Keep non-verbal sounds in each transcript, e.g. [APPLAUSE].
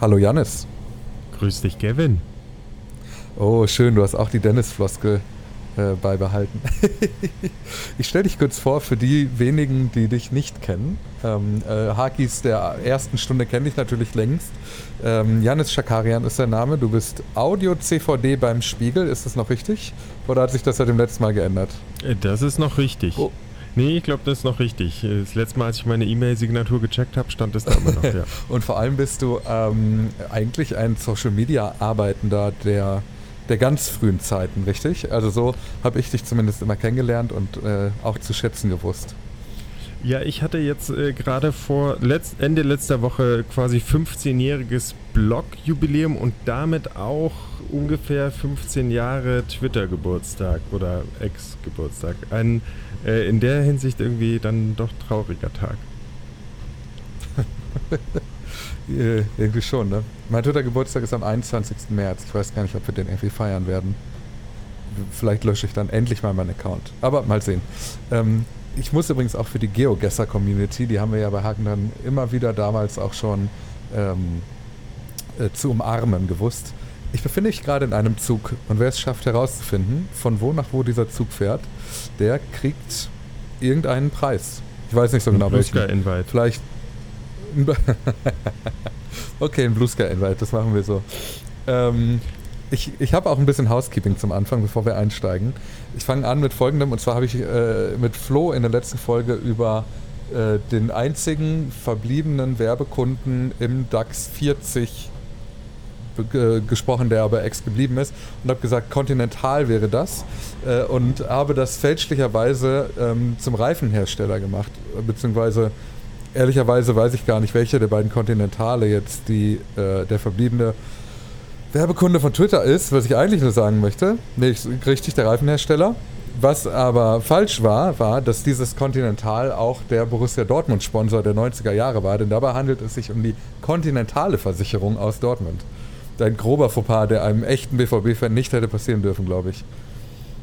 Hallo Janis. Grüß dich, Kevin. Oh, schön, du hast auch die Dennis-Floskel äh, beibehalten. [LAUGHS] ich stelle dich kurz vor für die wenigen, die dich nicht kennen. Ähm, äh, Hakis der ersten Stunde kenne ich natürlich längst. Ähm, Janis Schakarian ist der Name. Du bist Audio-CVD beim Spiegel. Ist das noch richtig? Oder hat sich das seit dem letzten Mal geändert? Äh, das ist noch richtig. Oh. Nee, ich glaube, das ist noch richtig. Das letzte Mal, als ich meine E-Mail-Signatur gecheckt habe, stand es da immer noch, ja. [LAUGHS] Und vor allem bist du ähm, eigentlich ein Social-Media-Arbeitender, der der ganz frühen Zeiten, richtig? Also so habe ich dich zumindest immer kennengelernt und äh, auch zu schätzen gewusst. Ja, ich hatte jetzt äh, gerade vor letzt, Ende letzter Woche quasi 15-jähriges Blog-Jubiläum und damit auch ungefähr 15 Jahre Twitter-Geburtstag oder Ex-Geburtstag. Ein äh, in der Hinsicht irgendwie dann doch trauriger Tag. [LAUGHS] Äh, irgendwie schon, ne? Mein dritter Geburtstag ist am 21. März. Ich weiß gar nicht, ob wir den irgendwie feiern werden. Vielleicht lösche ich dann endlich mal meinen Account. Aber mal sehen. Ähm, ich muss übrigens auch für die GeoGesser-Community, die haben wir ja bei Haken dann immer wieder damals auch schon ähm, äh, zu umarmen gewusst. Ich befinde mich gerade in einem Zug und wer es schafft herauszufinden, von wo nach wo dieser Zug fährt, der kriegt irgendeinen Preis. Ich weiß nicht so genau welchen. Invite. Vielleicht [LAUGHS] okay, ein Blue Sky Invite, das machen wir so. Ähm, ich ich habe auch ein bisschen Housekeeping zum Anfang, bevor wir einsteigen. Ich fange an mit folgendem, und zwar habe ich äh, mit Flo in der letzten Folge über äh, den einzigen verbliebenen Werbekunden im DAX 40 gesprochen, der aber ex geblieben ist und habe gesagt, Continental wäre das äh, und habe das fälschlicherweise ähm, zum Reifenhersteller gemacht, beziehungsweise ehrlicherweise weiß ich gar nicht, welcher der beiden Kontinentale jetzt die, äh, der verbliebene Werbekunde von Twitter ist, was ich eigentlich nur sagen möchte. Nee, richtig, der Reifenhersteller. Was aber falsch war, war, dass dieses Continental auch der Borussia Dortmund-Sponsor der 90er Jahre war, denn dabei handelt es sich um die Kontinentale Versicherung aus Dortmund. Ein grober Fauxpas, der einem echten BVB-Fan nicht hätte passieren dürfen, glaube ich.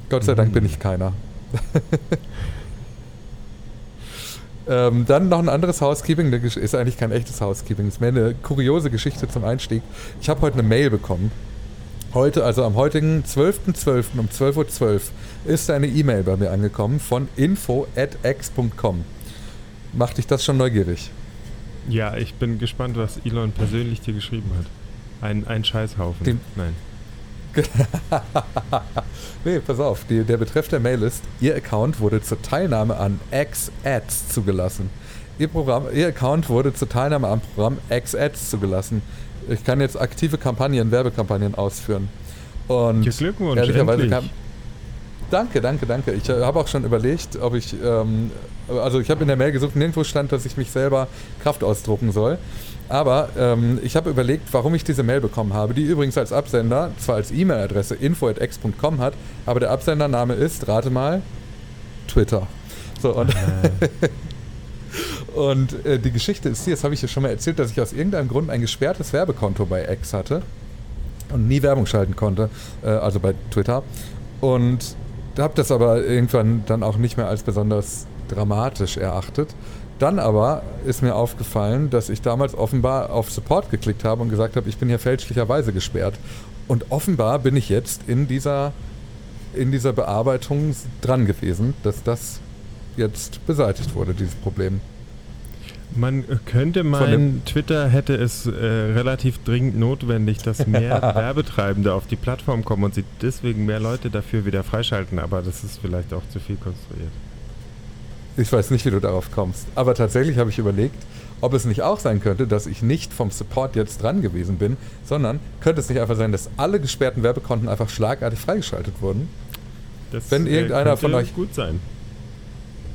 Gott sei Dank bin mhm. ich keiner. [LAUGHS] Ähm, dann noch ein anderes Housekeeping, das ist eigentlich kein echtes Housekeeping, das ist mehr eine kuriose Geschichte zum Einstieg. Ich habe heute eine Mail bekommen. Heute, also am heutigen 12.12. .12. um 12.12 Uhr ist eine E-Mail bei mir angekommen von info.x.com. Macht dich das schon neugierig? Ja, ich bin gespannt, was Elon persönlich dir geschrieben hat. Ein, ein Scheißhaufen. Den, Nein. [LAUGHS] nee, pass auf, die, der Betreff der Mail ist, Ihr Account wurde zur Teilnahme an X-Ads zugelassen. Ihr, Programm, Ihr Account wurde zur Teilnahme am Programm X-Ads zugelassen. Ich kann jetzt aktive Kampagnen, Werbekampagnen ausführen. Und Glückwunsch, ehrlicherweise kam, Danke, danke, danke. Ich äh, habe auch schon überlegt, ob ich, ähm, also ich habe in der Mail gesucht, nirgendwo stand, dass ich mich selber Kraft ausdrucken soll. Aber ähm, ich habe überlegt, warum ich diese Mail bekommen habe, die übrigens als Absender zwar als E-Mail-Adresse info.x.com hat, aber der Absendername ist, rate mal, Twitter. So, und, äh. [LAUGHS] und äh, die Geschichte ist hier, das habe ich ja schon mal erzählt, dass ich aus irgendeinem Grund ein gesperrtes Werbekonto bei X hatte und nie Werbung schalten konnte, äh, also bei Twitter. Und habe das aber irgendwann dann auch nicht mehr als besonders dramatisch erachtet. Dann aber ist mir aufgefallen, dass ich damals offenbar auf Support geklickt habe und gesagt habe, ich bin hier fälschlicherweise gesperrt. Und offenbar bin ich jetzt in dieser, in dieser Bearbeitung dran gewesen, dass das jetzt beseitigt wurde, dieses Problem. Man könnte meinen, Twitter hätte es äh, relativ dringend notwendig, dass mehr [LAUGHS] Werbetreibende auf die Plattform kommen und sie deswegen mehr Leute dafür wieder freischalten, aber das ist vielleicht auch zu viel konstruiert. Ich weiß nicht, wie du darauf kommst. Aber tatsächlich habe ich überlegt, ob es nicht auch sein könnte, dass ich nicht vom Support jetzt dran gewesen bin, sondern könnte es nicht einfach sein, dass alle gesperrten Werbekonten einfach schlagartig freigeschaltet wurden? Das wenn äh, irgendeiner von euch gut sein.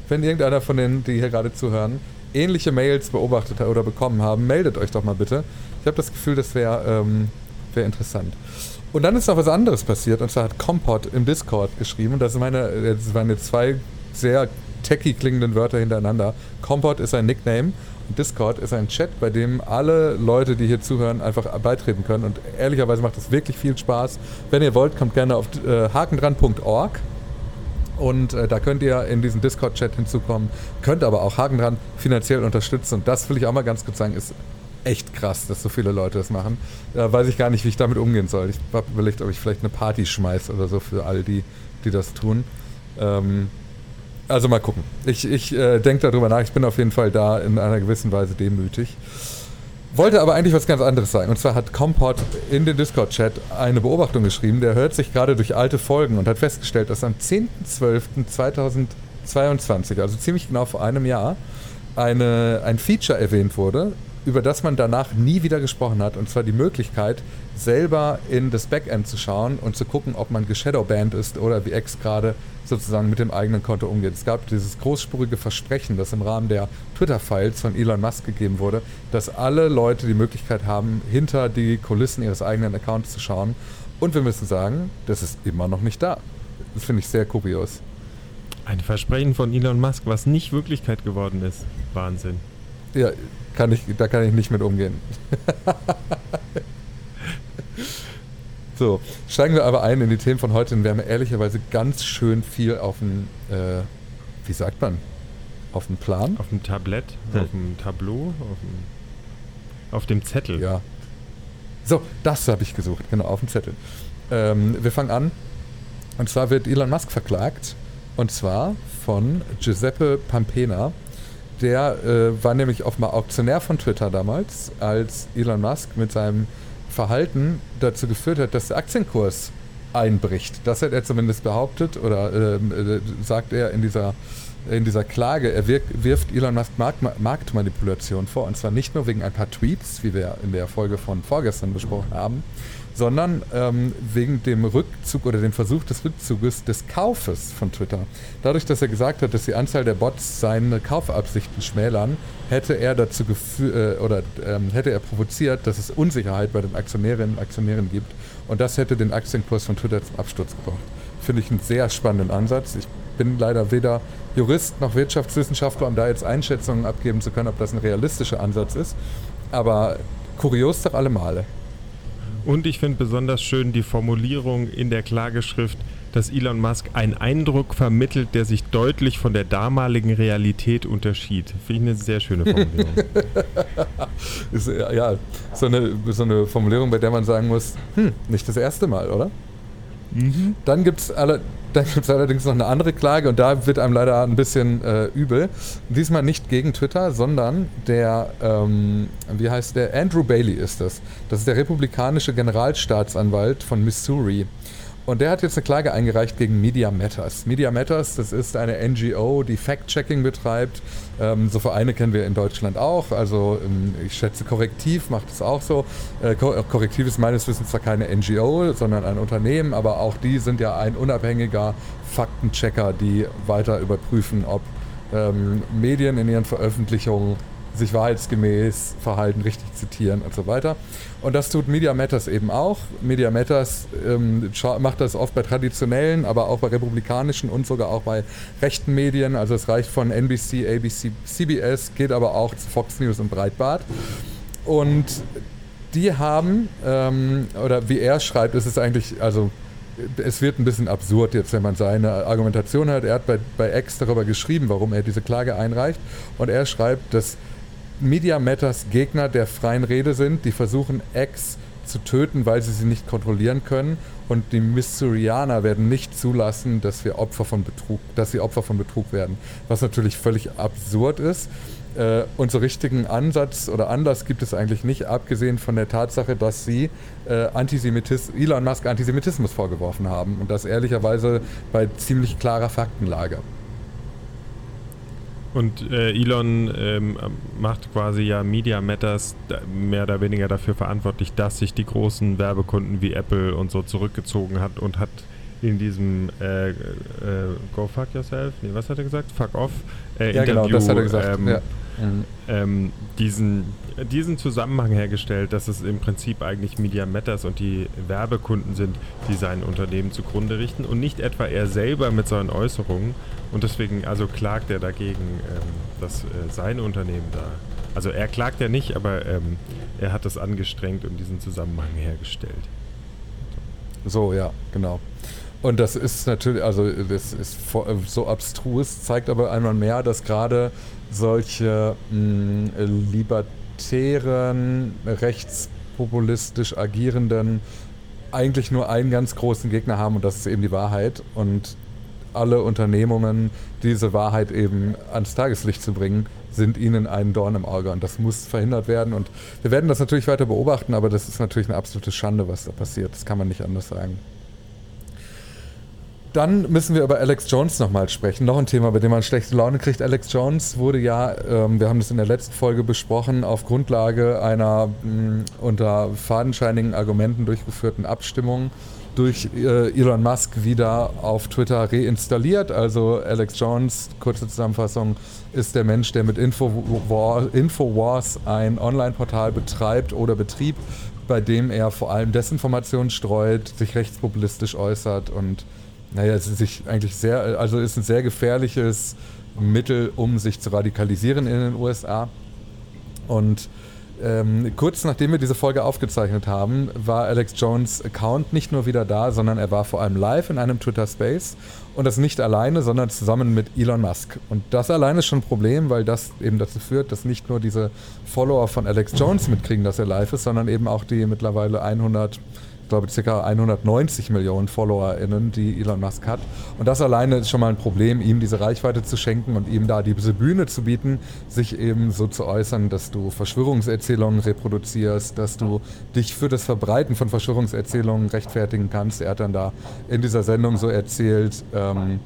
Wenn irgendeiner von denen, die hier gerade zuhören, ähnliche Mails beobachtet oder bekommen haben, meldet euch doch mal bitte. Ich habe das Gefühl, das wäre ähm, wär interessant. Und dann ist noch was anderes passiert, und zwar hat Compot im Discord geschrieben, das, meine, äh, das waren jetzt zwei sehr techy klingenden Wörter hintereinander. Compot ist ein Nickname und Discord ist ein Chat, bei dem alle Leute, die hier zuhören, einfach beitreten können. Und ehrlicherweise macht es wirklich viel Spaß. Wenn ihr wollt, kommt gerne auf äh, hakendran.org und äh, da könnt ihr in diesen Discord-Chat hinzukommen, könnt aber auch Haken dran finanziell unterstützen. Und das will ich auch mal ganz kurz sagen, ist echt krass, dass so viele Leute das machen. Da weiß ich gar nicht, wie ich damit umgehen soll. Ich habe überlegt, ob ich vielleicht eine Party schmeiße oder so für all die, die das tun. Ähm, also mal gucken. Ich, ich äh, denke darüber nach. Ich bin auf jeden Fall da in einer gewissen Weise demütig. Wollte aber eigentlich was ganz anderes sagen. Und zwar hat Compot in den Discord-Chat eine Beobachtung geschrieben. Der hört sich gerade durch alte Folgen und hat festgestellt, dass am 10.12.2022, also ziemlich genau vor einem Jahr, eine, ein Feature erwähnt wurde, über das man danach nie wieder gesprochen hat. Und zwar die Möglichkeit, selber in das Backend zu schauen und zu gucken, ob man geshadowbanned ist oder wie X gerade sozusagen mit dem eigenen Konto umgeht. Es gab dieses großspurige Versprechen, das im Rahmen der Twitter-Files von Elon Musk gegeben wurde, dass alle Leute die Möglichkeit haben, hinter die Kulissen ihres eigenen Accounts zu schauen. Und wir müssen sagen, das ist immer noch nicht da. Das finde ich sehr kurios. Ein Versprechen von Elon Musk, was nicht Wirklichkeit geworden ist. Wahnsinn. Ja, kann ich, da kann ich nicht mit umgehen. [LAUGHS] so, steigen wir aber ein in die Themen von heute und wir haben ehrlicherweise ganz schön viel auf dem, äh, wie sagt man, auf dem Plan? Auf dem Tablett, hm. auf dem Tableau, auf dem, auf dem Zettel. Ja. So, das habe ich gesucht, genau, auf dem Zettel. Ähm, wir fangen an. Und zwar wird Elon Musk verklagt. Und zwar von Giuseppe Pampena. Der äh, war nämlich auch mal Auktionär von Twitter damals, als Elon Musk mit seinem Verhalten dazu geführt hat, dass der Aktienkurs einbricht. Das hat er zumindest behauptet oder ähm, äh, sagt er in dieser, in dieser Klage. Er wirft Elon Musk Markt, Marktmanipulation vor und zwar nicht nur wegen ein paar Tweets, wie wir in der Folge von vorgestern besprochen haben, sondern ähm, wegen dem Rückzug oder dem Versuch des Rückzuges des Kaufes von Twitter. Dadurch, dass er gesagt hat, dass die Anzahl der Bots seine Kaufabsichten schmälern, hätte er dazu äh, oder ähm, hätte er provoziert, dass es Unsicherheit bei den Aktionärinnen und Aktionären gibt und das hätte den Aktienkurs von Twitter zum Absturz gebracht. Finde ich einen sehr spannenden Ansatz. Ich bin leider weder Jurist noch Wirtschaftswissenschaftler, um da jetzt Einschätzungen abgeben zu können, ob das ein realistischer Ansatz ist. Aber kurios doch alle Male. Und ich finde besonders schön die Formulierung in der Klageschrift, dass Elon Musk einen Eindruck vermittelt, der sich deutlich von der damaligen Realität unterschied. Finde ich eine sehr schöne Formulierung. [LAUGHS] ist, ja, so eine, so eine Formulierung, bei der man sagen muss, hm, nicht das erste Mal, oder? Mhm. Dann gibt es alle, allerdings noch eine andere Klage und da wird einem leider ein bisschen äh, übel. Diesmal nicht gegen Twitter, sondern der, ähm, wie heißt der? Andrew Bailey ist das. Das ist der republikanische Generalstaatsanwalt von Missouri. Und der hat jetzt eine Klage eingereicht gegen Media Matters. Media Matters, das ist eine NGO, die Fact-Checking betreibt. Ähm, so Vereine kennen wir in Deutschland auch. Also ähm, ich schätze, Korrektiv macht es auch so. Äh, Korrektiv ist meines Wissens zwar keine NGO, sondern ein Unternehmen, aber auch die sind ja ein unabhängiger Faktenchecker, die weiter überprüfen, ob ähm, Medien in ihren Veröffentlichungen sich wahrheitsgemäß verhalten, richtig zitieren und so weiter. Und das tut Media Matters eben auch. Media Matters ähm, macht das oft bei traditionellen, aber auch bei republikanischen und sogar auch bei rechten Medien. Also es reicht von NBC, ABC, CBS, geht aber auch zu Fox News und Breitbart. Und die haben, ähm, oder wie er schreibt, ist es eigentlich, also es wird ein bisschen absurd jetzt, wenn man seine Argumentation hat. Er hat bei, bei X darüber geschrieben, warum er diese Klage einreicht. Und er schreibt, dass Media Matters Gegner der freien Rede sind, die versuchen, X zu töten, weil sie sie nicht kontrollieren können. Und die Missourianer werden nicht zulassen, dass wir Opfer von Betrug, dass sie Opfer von Betrug werden. Was natürlich völlig absurd ist. Äh, und so richtigen Ansatz oder Anlass gibt es eigentlich nicht, abgesehen von der Tatsache, dass sie äh, Antisemitis Elon Musk Antisemitismus vorgeworfen haben. Und das ehrlicherweise bei ziemlich klarer Faktenlage. Und äh, Elon ähm, macht quasi ja Media Matters mehr oder weniger dafür verantwortlich, dass sich die großen Werbekunden wie Apple und so zurückgezogen hat und hat in diesem äh, äh, Go Fuck Yourself, nee, was hat er gesagt? Fuck Off äh, ja, Interview, genau, das hat er gesagt. Ähm, ja. ähm, diesen, diesen Zusammenhang hergestellt, dass es im Prinzip eigentlich Media Matters und die Werbekunden sind, die sein Unternehmen zugrunde richten und nicht etwa er selber mit seinen Äußerungen. Und deswegen also klagt er dagegen, ähm, dass äh, sein Unternehmen da. Also er klagt ja nicht, aber ähm, er hat das angestrengt und diesen Zusammenhang hergestellt. So, ja, genau. Und das ist natürlich, also das ist so abstrus, zeigt aber einmal mehr, dass gerade solche mh, mm, elitären, rechtspopulistisch agierenden eigentlich nur einen ganz großen Gegner haben und das ist eben die Wahrheit. Und alle Unternehmungen, diese Wahrheit eben ans Tageslicht zu bringen, sind ihnen ein Dorn im Auge. Und das muss verhindert werden. Und wir werden das natürlich weiter beobachten, aber das ist natürlich eine absolute Schande, was da passiert. Das kann man nicht anders sagen. Dann müssen wir über Alex Jones nochmal sprechen. Noch ein Thema, bei dem man schlechte Laune kriegt. Alex Jones wurde ja, ähm, wir haben das in der letzten Folge besprochen, auf Grundlage einer mh, unter fadenscheinigen Argumenten durchgeführten Abstimmung durch äh, Elon Musk wieder auf Twitter reinstalliert. Also Alex Jones, kurze Zusammenfassung, ist der Mensch, der mit Infowars, Infowars ein Online-Portal betreibt oder betrieb, bei dem er vor allem Desinformation streut, sich rechtspopulistisch äußert und naja, sich eigentlich sehr, also ist ein sehr gefährliches Mittel, um sich zu radikalisieren in den USA. Und ähm, kurz nachdem wir diese Folge aufgezeichnet haben, war Alex Jones Account nicht nur wieder da, sondern er war vor allem live in einem Twitter Space und das nicht alleine, sondern zusammen mit Elon Musk. Und das alleine ist schon ein Problem, weil das eben dazu führt, dass nicht nur diese Follower von Alex Jones mitkriegen, dass er live ist, sondern eben auch die mittlerweile 100 glaube ca. 190 Millionen FollowerInnen, die Elon Musk hat. Und das alleine ist schon mal ein Problem, ihm diese Reichweite zu schenken und ihm da diese Bühne zu bieten, sich eben so zu äußern, dass du Verschwörungserzählungen reproduzierst, dass du dich für das Verbreiten von Verschwörungserzählungen rechtfertigen kannst. Er hat dann da in dieser Sendung so erzählt, ähm,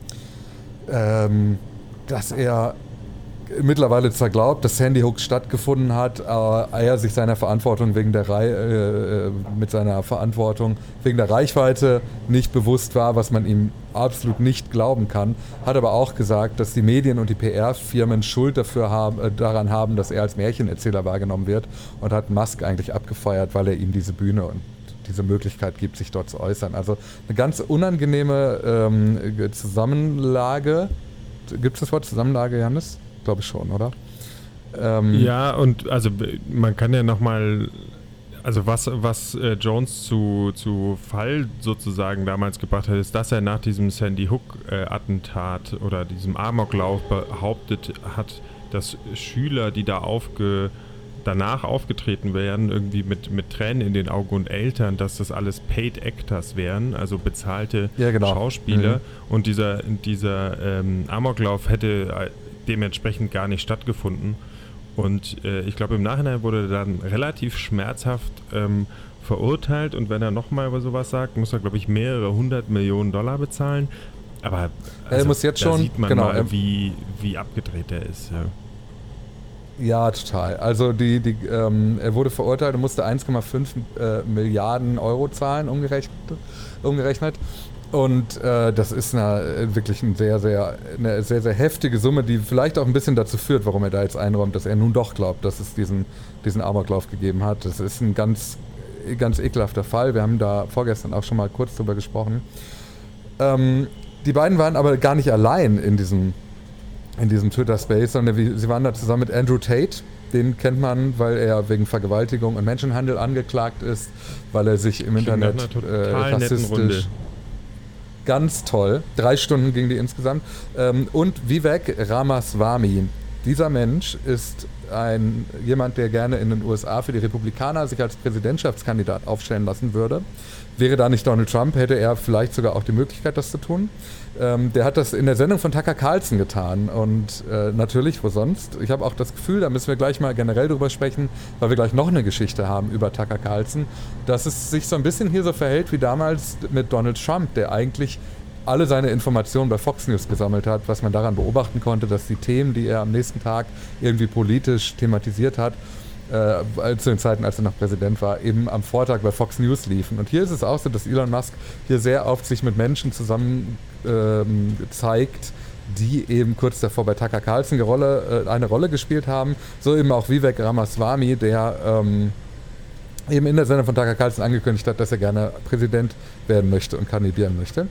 ähm, dass er mittlerweile zwar glaubt, dass Sandy Hook stattgefunden hat, aber er sich seiner Verantwortung wegen der Rei äh, äh, mit seiner Verantwortung wegen der Reichweite nicht bewusst war, was man ihm absolut nicht glauben kann, hat aber auch gesagt, dass die Medien und die PR-Firmen Schuld dafür haben, äh, daran haben, dass er als Märchenerzähler wahrgenommen wird und hat Musk eigentlich abgefeuert, weil er ihm diese Bühne und diese Möglichkeit gibt, sich dort zu äußern. Also eine ganz unangenehme ähm, Zusammenlage. Gibt es das Wort Zusammenlage, Janis? Glaube ich schon, oder? Ähm, ja, und also man kann ja nochmal, also was, was äh, Jones zu, zu Fall sozusagen damals gebracht hat, ist, dass er nach diesem Sandy Hook-Attentat äh, oder diesem Amoklauf behauptet hat, dass Schüler, die da aufge danach aufgetreten wären, irgendwie mit, mit Tränen in den Augen und Eltern, dass das alles Paid Actors wären, also bezahlte ja, genau. Schauspieler. Mhm. Und dieser, dieser ähm, Amoklauf hätte dementsprechend gar nicht stattgefunden. Und äh, ich glaube, im Nachhinein wurde er dann relativ schmerzhaft ähm, verurteilt. Und wenn er nochmal über sowas sagt, muss er, glaube ich, mehrere hundert Millionen Dollar bezahlen. Aber also, er muss jetzt da schon, sieht man genau, mal, wie, wie abgedreht er ist. Ja. Ja, total. Also die, die, ähm, er wurde verurteilt und musste 1,5 äh, Milliarden Euro zahlen, umgerechnet. umgerechnet. Und äh, das ist eine, wirklich ein sehr, sehr, eine sehr, sehr heftige Summe, die vielleicht auch ein bisschen dazu führt, warum er da jetzt einräumt, dass er nun doch glaubt, dass es diesen, diesen Amoklauf gegeben hat. Das ist ein ganz, ganz ekelhafter Fall. Wir haben da vorgestern auch schon mal kurz drüber gesprochen. Ähm, die beiden waren aber gar nicht allein in diesem, in diesem Twitter-Space, sondern sie waren da zusammen mit Andrew Tate. Den kennt man, weil er wegen Vergewaltigung und Menschenhandel angeklagt ist, weil er sich im Internet äh, rassistisch Ganz toll. Drei Stunden ging die insgesamt. Ähm, und Vivek Ramaswamy. Dieser Mensch ist ein, jemand, der gerne in den USA für die Republikaner sich als Präsidentschaftskandidat aufstellen lassen würde. Wäre da nicht Donald Trump, hätte er vielleicht sogar auch die Möglichkeit, das zu tun. Ähm, der hat das in der Sendung von Tucker Carlson getan. Und äh, natürlich, wo sonst? Ich habe auch das Gefühl, da müssen wir gleich mal generell drüber sprechen, weil wir gleich noch eine Geschichte haben über Tucker Carlson, dass es sich so ein bisschen hier so verhält wie damals mit Donald Trump, der eigentlich alle seine Informationen bei Fox News gesammelt hat, was man daran beobachten konnte, dass die Themen, die er am nächsten Tag irgendwie politisch thematisiert hat, äh, zu den Zeiten, als er noch Präsident war, eben am Vortag bei Fox News liefen. Und hier ist es auch so, dass Elon Musk hier sehr oft sich mit Menschen zusammen ähm, zeigt, die eben kurz davor bei Tucker Carlson Rolle, äh, eine Rolle gespielt haben. So eben auch Vivek Ramaswamy, der ähm, eben in der Sendung von Tucker Carlson angekündigt hat, dass er gerne Präsident werden möchte und kandidieren möchte.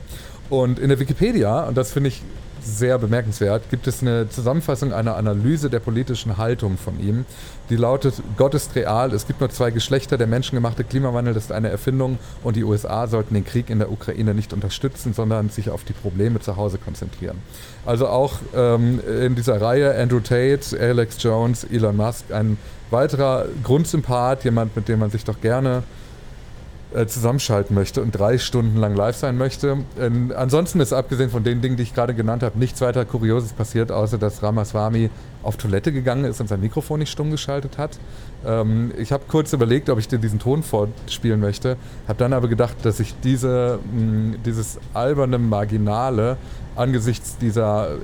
Und in der Wikipedia, und das finde ich sehr bemerkenswert, gibt es eine Zusammenfassung einer Analyse der politischen Haltung von ihm, die lautet, Gott ist real, es gibt nur zwei Geschlechter, der menschengemachte Klimawandel ist eine Erfindung und die USA sollten den Krieg in der Ukraine nicht unterstützen, sondern sich auf die Probleme zu Hause konzentrieren. Also auch ähm, in dieser Reihe Andrew Tate, Alex Jones, Elon Musk, ein weiterer Grundsympath, jemand, mit dem man sich doch gerne äh, zusammenschalten möchte und drei Stunden lang live sein möchte. Ähm, ansonsten ist abgesehen von den Dingen, die ich gerade genannt habe, nichts weiter Kurioses passiert, außer dass Ramaswamy auf Toilette gegangen ist und sein Mikrofon nicht stumm geschaltet hat. Ähm, ich habe kurz überlegt, ob ich dir diesen Ton vorspielen möchte, habe dann aber gedacht, dass ich diese, mh, dieses alberne Marginale angesichts dieser äh,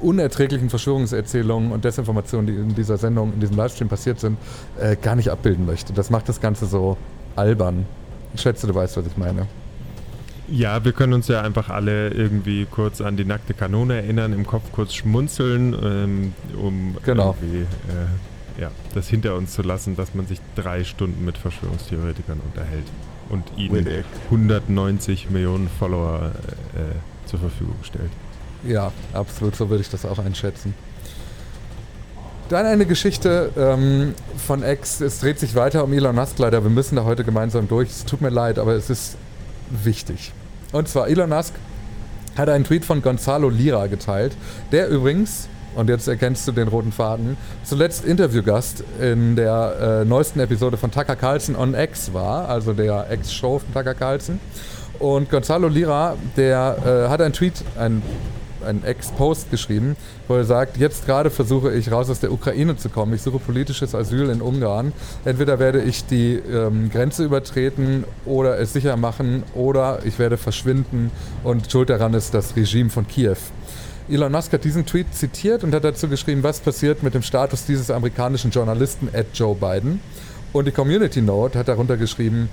unerträglichen Verschwörungserzählungen und Desinformationen, die in dieser Sendung, in diesem Livestream passiert sind, äh, gar nicht abbilden möchte. Das macht das Ganze so albern. Ich schätze, du weißt, was ich meine. Ja, wir können uns ja einfach alle irgendwie kurz an die nackte Kanone erinnern, im Kopf kurz schmunzeln, ähm, um genau. irgendwie äh, ja, das hinter uns zu lassen, dass man sich drei Stunden mit Verschwörungstheoretikern unterhält und ihnen 190 Millionen Follower äh, zur Verfügung stellt. Ja, absolut, so würde ich das auch einschätzen. Dann eine Geschichte ähm, von X. Es dreht sich weiter um Elon Musk leider. Wir müssen da heute gemeinsam durch. Es tut mir leid, aber es ist wichtig. Und zwar Elon Musk hat einen Tweet von Gonzalo Lira geteilt, der übrigens, und jetzt erkennst du den roten Faden, zuletzt Interviewgast in der äh, neuesten Episode von Tucker Carlson on X war, also der X-Show von Tucker Carlson. Und Gonzalo Lira, der äh, hat einen Tweet, einen einen Ex-Post geschrieben, wo er sagt, jetzt gerade versuche ich raus aus der Ukraine zu kommen. Ich suche politisches Asyl in Ungarn. Entweder werde ich die ähm, Grenze übertreten oder es sicher machen oder ich werde verschwinden und schuld daran ist das Regime von Kiew. Elon Musk hat diesen Tweet zitiert und hat dazu geschrieben, was passiert mit dem Status dieses amerikanischen Journalisten Ed Joe Biden. Und die Community Note hat darunter geschrieben,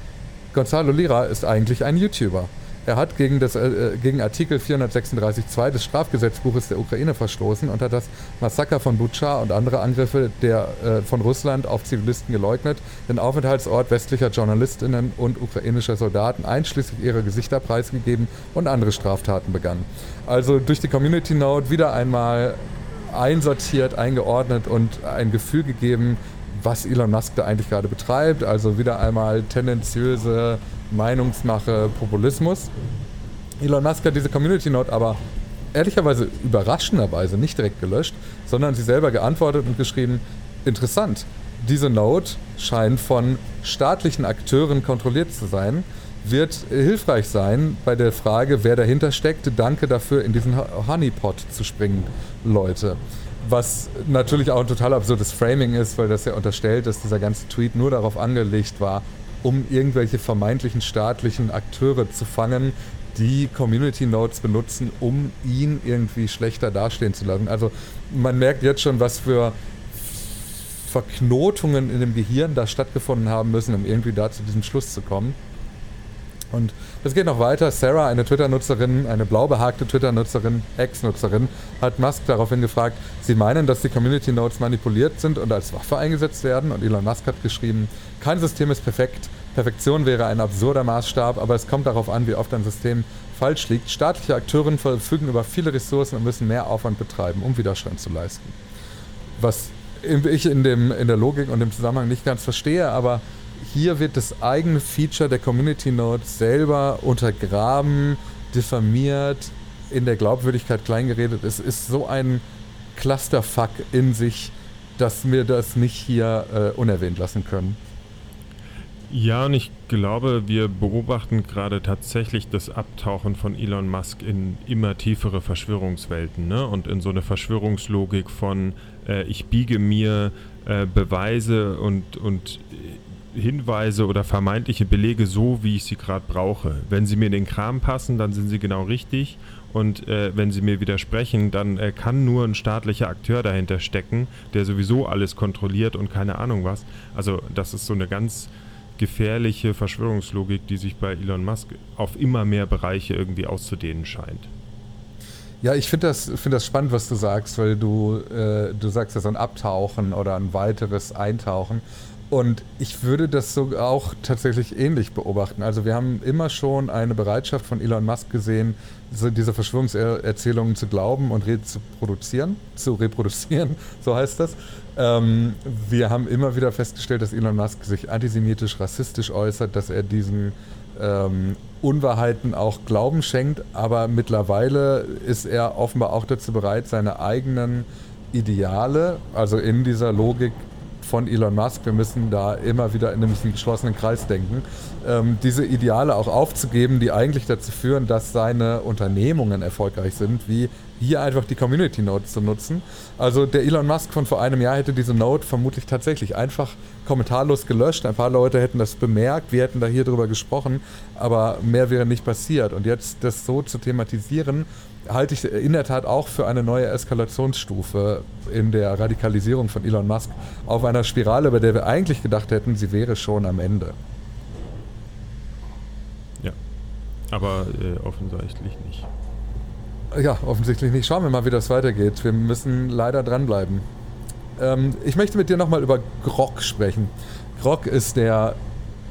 Gonzalo Lira ist eigentlich ein YouTuber. Er hat gegen, das, äh, gegen Artikel 436.2 des Strafgesetzbuches der Ukraine verstoßen und hat das Massaker von Butscha und andere Angriffe der, äh, von Russland auf Zivilisten geleugnet, den Aufenthaltsort westlicher Journalistinnen und ukrainischer Soldaten einschließlich ihrer Gesichter preisgegeben und andere Straftaten begangen. Also durch die Community Note wieder einmal einsortiert, eingeordnet und ein Gefühl gegeben, was Elon Musk da eigentlich gerade betreibt. Also wieder einmal tendenziöse Meinungsmache, Populismus. Elon Musk hat diese Community Note aber ehrlicherweise überraschenderweise nicht direkt gelöscht, sondern sie selber geantwortet und geschrieben, interessant, diese Note scheint von staatlichen Akteuren kontrolliert zu sein, wird hilfreich sein bei der Frage, wer dahinter steckt. Danke dafür, in diesen Honeypot zu springen, Leute. Was natürlich auch ein total absurdes Framing ist, weil das ja unterstellt, dass dieser ganze Tweet nur darauf angelegt war, um irgendwelche vermeintlichen staatlichen Akteure zu fangen, die Community Notes benutzen, um ihn irgendwie schlechter dastehen zu lassen. Also man merkt jetzt schon, was für Verknotungen in dem Gehirn da stattgefunden haben müssen, um irgendwie da zu diesem Schluss zu kommen. Und das geht noch weiter. Sarah, eine Twitter-Nutzerin, eine blau behagte Twitter-Nutzerin, Ex-Nutzerin, hat Musk daraufhin gefragt, sie meinen, dass die Community Notes manipuliert sind und als Waffe eingesetzt werden. Und Elon Musk hat geschrieben, kein System ist perfekt. Perfektion wäre ein absurder Maßstab, aber es kommt darauf an, wie oft ein System falsch liegt. Staatliche Akteure verfügen über viele Ressourcen und müssen mehr Aufwand betreiben, um Widerstand zu leisten. Was ich in, dem, in der Logik und dem Zusammenhang nicht ganz verstehe, aber hier wird das eigene Feature der Community Notes selber untergraben, diffamiert, in der Glaubwürdigkeit kleingeredet. Es ist so ein Clusterfuck in sich, dass wir das nicht hier äh, unerwähnt lassen können. Ja, und ich glaube, wir beobachten gerade tatsächlich das Abtauchen von Elon Musk in immer tiefere Verschwörungswelten ne? und in so eine Verschwörungslogik von, äh, ich biege mir äh, Beweise und, und Hinweise oder vermeintliche Belege so, wie ich sie gerade brauche. Wenn sie mir in den Kram passen, dann sind sie genau richtig. Und äh, wenn sie mir widersprechen, dann äh, kann nur ein staatlicher Akteur dahinter stecken, der sowieso alles kontrolliert und keine Ahnung was. Also das ist so eine ganz gefährliche Verschwörungslogik, die sich bei Elon Musk auf immer mehr Bereiche irgendwie auszudehnen scheint. Ja, ich finde das, find das spannend, was du sagst, weil du, äh, du sagst ja so ein Abtauchen oder ein weiteres Eintauchen. Und ich würde das so auch tatsächlich ähnlich beobachten. Also wir haben immer schon eine Bereitschaft von Elon Musk gesehen, diese Verschwörungserzählungen zu glauben und zu produzieren, zu reproduzieren, [LAUGHS] so heißt das. Ähm, wir haben immer wieder festgestellt, dass Elon Musk sich antisemitisch, rassistisch äußert, dass er diesen ähm, Unwahrheiten auch Glauben schenkt, aber mittlerweile ist er offenbar auch dazu bereit, seine eigenen Ideale, also in dieser Logik von Elon Musk, wir müssen da immer wieder in einem geschlossenen Kreis denken, ähm, diese Ideale auch aufzugeben, die eigentlich dazu führen, dass seine Unternehmungen erfolgreich sind, wie hier einfach die Community Note zu nutzen. Also der Elon Musk von vor einem Jahr hätte diese Note vermutlich tatsächlich einfach kommentarlos gelöscht. Ein paar Leute hätten das bemerkt, wir hätten da hier drüber gesprochen, aber mehr wäre nicht passiert. Und jetzt das so zu thematisieren, halte ich in der Tat auch für eine neue Eskalationsstufe in der Radikalisierung von Elon Musk auf einer Spirale, bei der wir eigentlich gedacht hätten, sie wäre schon am Ende. Ja, aber äh, offensichtlich nicht. Ja, offensichtlich nicht. Schauen wir mal, wie das weitergeht. Wir müssen leider dranbleiben. Ähm, ich möchte mit dir nochmal über Grok sprechen. Grok ist der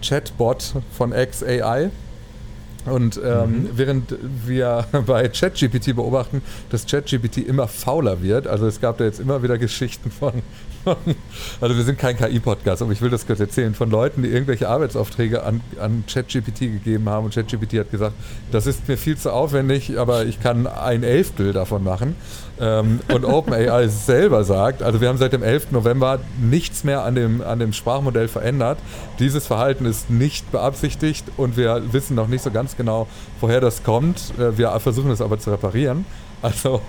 Chatbot von XAI und ähm, mhm. während wir [LAUGHS] bei ChatGPT beobachten, dass ChatGPT immer fauler wird, also es gab da jetzt immer wieder Geschichten von, von [LAUGHS] also wir sind kein KI-Podcast, aber ich will das kurz erzählen, von Leuten, die irgendwelche Arbeitsaufträge an, an ChatGPT gegeben haben und ChatGPT hat gesagt, das ist mir viel zu aufwendig, aber ich kann ein Elftel davon machen. Ähm, und [LAUGHS] OpenAI selber sagt, also wir haben seit dem 11. November nichts mehr an dem, an dem Sprachmodell verändert. Dieses Verhalten ist nicht beabsichtigt und wir wissen noch nicht so ganz genau, woher das kommt. Äh, wir versuchen es aber zu reparieren. Also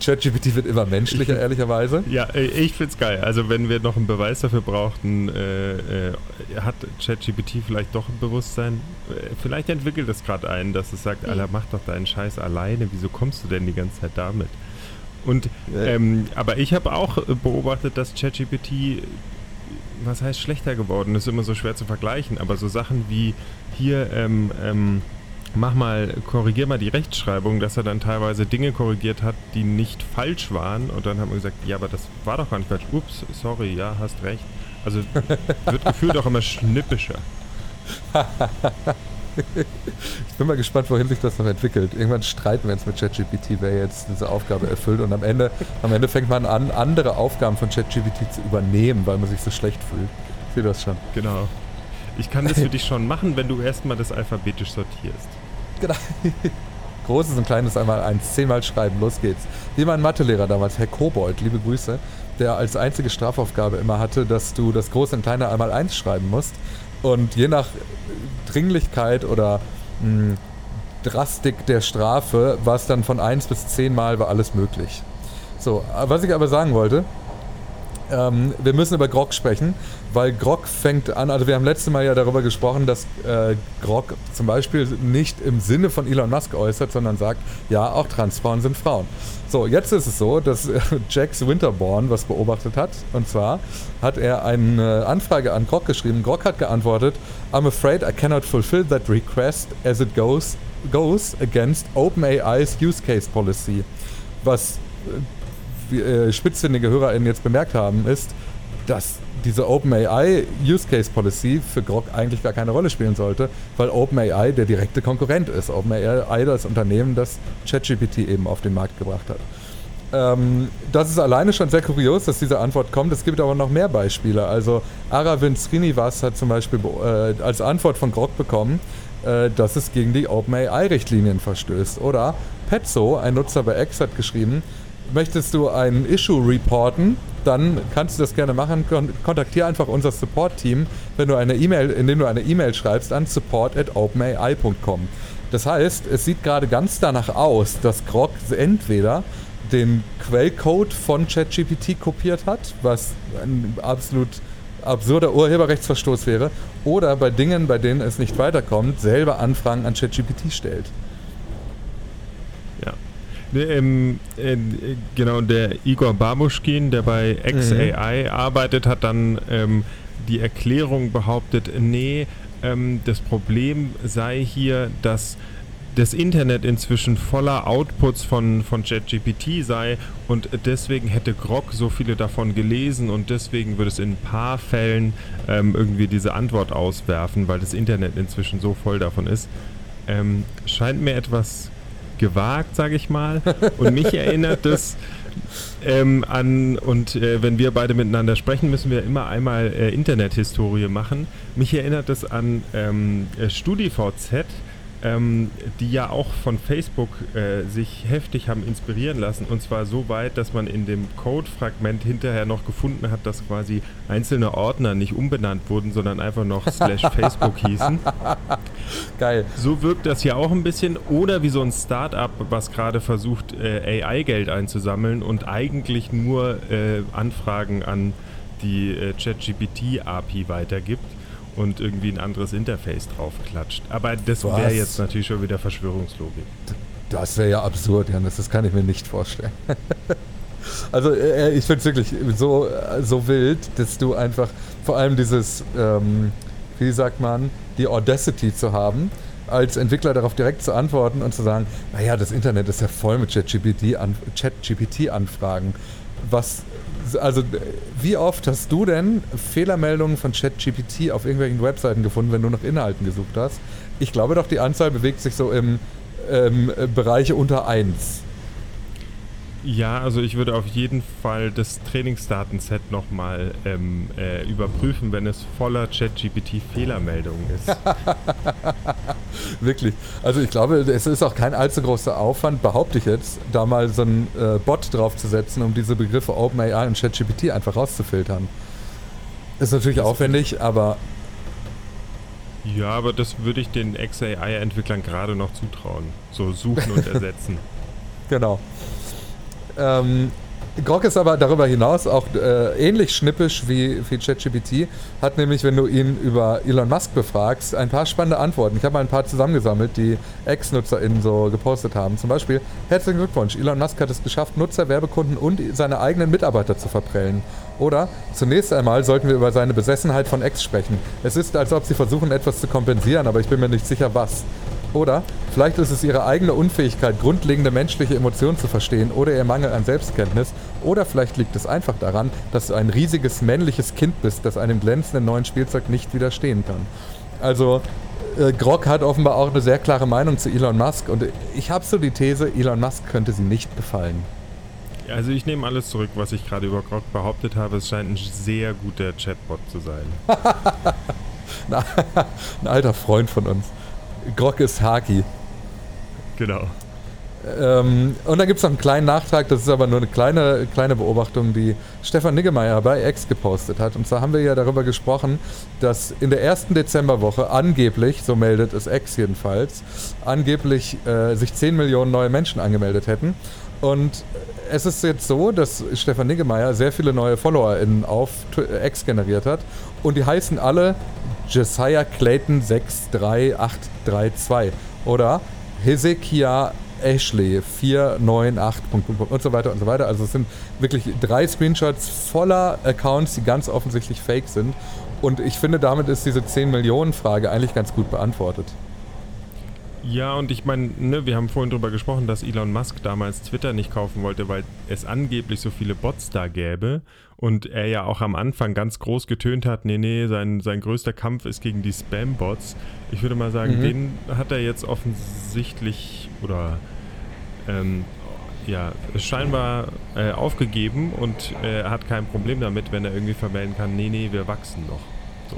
ChatGPT wird immer menschlicher, ehrlicherweise. Ja, äh, ich find's geil. Also wenn wir noch einen Beweis dafür brauchten, äh, äh, hat ChatGPT vielleicht doch ein Bewusstsein. Äh, vielleicht entwickelt es gerade einen, dass es sagt, Alter, mach doch deinen Scheiß alleine. Wieso kommst du denn die ganze Zeit damit? Und ähm, aber ich habe auch beobachtet, dass ChatGPT was heißt schlechter geworden ist, immer so schwer zu vergleichen, aber so Sachen wie hier ähm, ähm, mach mal, korrigier mal die Rechtschreibung, dass er dann teilweise Dinge korrigiert hat, die nicht falsch waren und dann haben wir gesagt, ja, aber das war doch gar nicht falsch. Ups, sorry, ja, hast recht. Also wird gefühlt auch immer schnippischer. ich bin mal gespannt, wohin sich das noch entwickelt. Irgendwann streiten wir uns mit ChatGPT, wer jetzt diese Aufgabe erfüllt. Und am Ende, am Ende fängt man an, andere Aufgaben von ChatGPT zu übernehmen, weil man sich so schlecht fühlt. Ich sehe das schon. Genau. Ich kann das für dich schon machen, wenn du erstmal das alphabetisch sortierst. Genau. [LAUGHS] Großes und Kleines einmal eins, zehnmal schreiben, los geht's. Wie mein Mathelehrer damals, Herr Kobold, liebe Grüße, der als einzige Strafaufgabe immer hatte, dass du das Große und Kleine einmal eins schreiben musst. Und je nach Dringlichkeit oder mh, hm, Drastik der Strafe war es dann von 1 bis 10 Mal war alles möglich. So, was ich aber sagen wollte, ähm, wir müssen über Grog sprechen, weil Grog fängt an, also wir haben letztes Mal ja darüber gesprochen, dass äh, Grog zum Beispiel nicht im Sinne von Elon Musk äußert, sondern sagt, ja, auch Transfrauen sind Frauen. So, jetzt ist es so, dass äh, [LAUGHS] Jax Winterborn was beobachtet hat. Und zwar hat er eine Anfrage an Grog geschrieben. Grog hat geantwortet, I'm afraid I cannot fulfill that request as it goes, goes against OpenAI's Use Case Policy. Was äh, äh, spitzfindige HörerInnen jetzt bemerkt haben, ist, dass diese OpenAI Use Case Policy für Grog eigentlich gar keine Rolle spielen sollte, weil OpenAI der direkte Konkurrent ist. OpenAI das Unternehmen, das ChatGPT eben auf den Markt gebracht hat. Ähm, das ist alleine schon sehr kurios, dass diese Antwort kommt. Es gibt aber noch mehr Beispiele. Also Aravind Srinivas hat zum Beispiel äh, als Antwort von Grog bekommen, äh, dass es gegen die OpenAI-Richtlinien verstößt. Oder Petzo, ein Nutzer bei X, hat geschrieben, möchtest du ein Issue reporten, dann kannst du das gerne machen. Kontaktiere einfach unser Support-Team, wenn du eine E-Mail, indem du eine E-Mail schreibst an support@openai.com. Das heißt, es sieht gerade ganz danach aus, dass Grog entweder den Quellcode von ChatGPT kopiert hat, was ein absolut absurder Urheberrechtsverstoß wäre, oder bei Dingen, bei denen es nicht weiterkommt, selber Anfragen an ChatGPT stellt. Ähm, äh, genau, der Igor Babuschkin, der bei XAI mhm. arbeitet, hat dann ähm, die Erklärung behauptet, nee, ähm, das Problem sei hier, dass das Internet inzwischen voller Outputs von, von ChatGPT sei und deswegen hätte Grog so viele davon gelesen und deswegen würde es in ein paar Fällen ähm, irgendwie diese Antwort auswerfen, weil das Internet inzwischen so voll davon ist. Ähm, scheint mir etwas gewagt, sage ich mal. Und mich [LAUGHS] erinnert das ähm, an, und äh, wenn wir beide miteinander sprechen, müssen wir immer einmal äh, Internethistorie machen. Mich erinnert das an ähm, äh, StudiVZ ähm, die ja auch von Facebook äh, sich heftig haben inspirieren lassen. Und zwar so weit, dass man in dem Code-Fragment hinterher noch gefunden hat, dass quasi einzelne Ordner nicht umbenannt wurden, sondern einfach noch slash [LAUGHS] Facebook hießen. Geil. So wirkt das ja auch ein bisschen. Oder wie so ein Startup, was gerade versucht, äh, AI-Geld einzusammeln und eigentlich nur äh, Anfragen an die äh, ChatGPT-API weitergibt und irgendwie ein anderes Interface draufklatscht. Aber das wäre jetzt natürlich schon wieder Verschwörungslogik. Das wäre ja absurd, Janis, das kann ich mir nicht vorstellen. [LAUGHS] also äh, äh, ich finde es wirklich so, so wild, dass du einfach vor allem dieses, ähm, wie sagt man, die Audacity zu haben, als Entwickler darauf direkt zu antworten und zu sagen, naja, das Internet ist ja voll mit ChatGPT-Anfragen. Was also wie oft hast du denn Fehlermeldungen von ChatGPT auf irgendwelchen Webseiten gefunden, wenn du nach Inhalten gesucht hast? Ich glaube doch, die Anzahl bewegt sich so im ähm, Bereich unter 1. Ja, also ich würde auf jeden Fall das Trainingsdatenset nochmal ähm, äh, überprüfen, wenn es voller ChatGPT-Fehlermeldungen ist. [LAUGHS] Wirklich. Also ich glaube, es ist auch kein allzu großer Aufwand, behaupte ich jetzt, da mal so einen äh, Bot draufzusetzen, um diese Begriffe OpenAI und ChatGPT einfach rauszufiltern. Ist natürlich das aufwendig, aber... Ja, aber das würde ich den XAI-Entwicklern gerade noch zutrauen. So suchen und ersetzen. [LAUGHS] genau. Ähm, Grok ist aber darüber hinaus auch äh, ähnlich schnippisch wie, wie ChatGPT, hat nämlich, wenn du ihn über Elon Musk befragst, ein paar spannende Antworten. Ich habe mal ein paar zusammengesammelt, die Ex-NutzerInnen so gepostet haben. Zum Beispiel, herzlichen Glückwunsch, Elon Musk hat es geschafft, Nutzer, Werbekunden und seine eigenen Mitarbeiter zu verprellen. Oder, zunächst einmal sollten wir über seine Besessenheit von Ex sprechen. Es ist, als ob sie versuchen, etwas zu kompensieren, aber ich bin mir nicht sicher, was. Oder vielleicht ist es ihre eigene Unfähigkeit, grundlegende menschliche Emotionen zu verstehen oder ihr Mangel an Selbstkenntnis. Oder vielleicht liegt es einfach daran, dass du ein riesiges männliches Kind bist, das einem glänzenden neuen Spielzeug nicht widerstehen kann. Also äh, Grog hat offenbar auch eine sehr klare Meinung zu Elon Musk und ich habe so die These, Elon Musk könnte sie nicht gefallen. Also ich nehme alles zurück, was ich gerade über Grog behauptet habe. Es scheint ein sehr guter Chatbot zu sein. [LAUGHS] ein alter Freund von uns. Grog ist Haki. Genau. Ähm, und dann gibt es noch einen kleinen Nachtrag, das ist aber nur eine kleine, kleine Beobachtung, die Stefan Niggemeier bei X gepostet hat. Und zwar haben wir ja darüber gesprochen, dass in der ersten Dezemberwoche angeblich, so meldet es X jedenfalls, angeblich äh, sich 10 Millionen neue Menschen angemeldet hätten. Und es ist jetzt so, dass Stefan Niggemeier sehr viele neue FollowerInnen auf X generiert hat. Und die heißen alle Josiah Clayton 63832 oder Hezekiah Ashley 498 und so weiter und so weiter. Also es sind wirklich drei Screenshots voller Accounts, die ganz offensichtlich fake sind. Und ich finde, damit ist diese 10 Millionen Frage eigentlich ganz gut beantwortet. Ja, und ich meine, ne, wir haben vorhin darüber gesprochen, dass Elon Musk damals Twitter nicht kaufen wollte, weil es angeblich so viele Bots da gäbe. Und er ja auch am Anfang ganz groß getönt hat, nee, nee, sein, sein größter Kampf ist gegen die Spam-Bots. Ich würde mal sagen, mhm. den hat er jetzt offensichtlich oder ähm, ja, scheinbar äh, aufgegeben und äh, hat kein Problem damit, wenn er irgendwie vermelden kann, nee, nee, wir wachsen noch. So.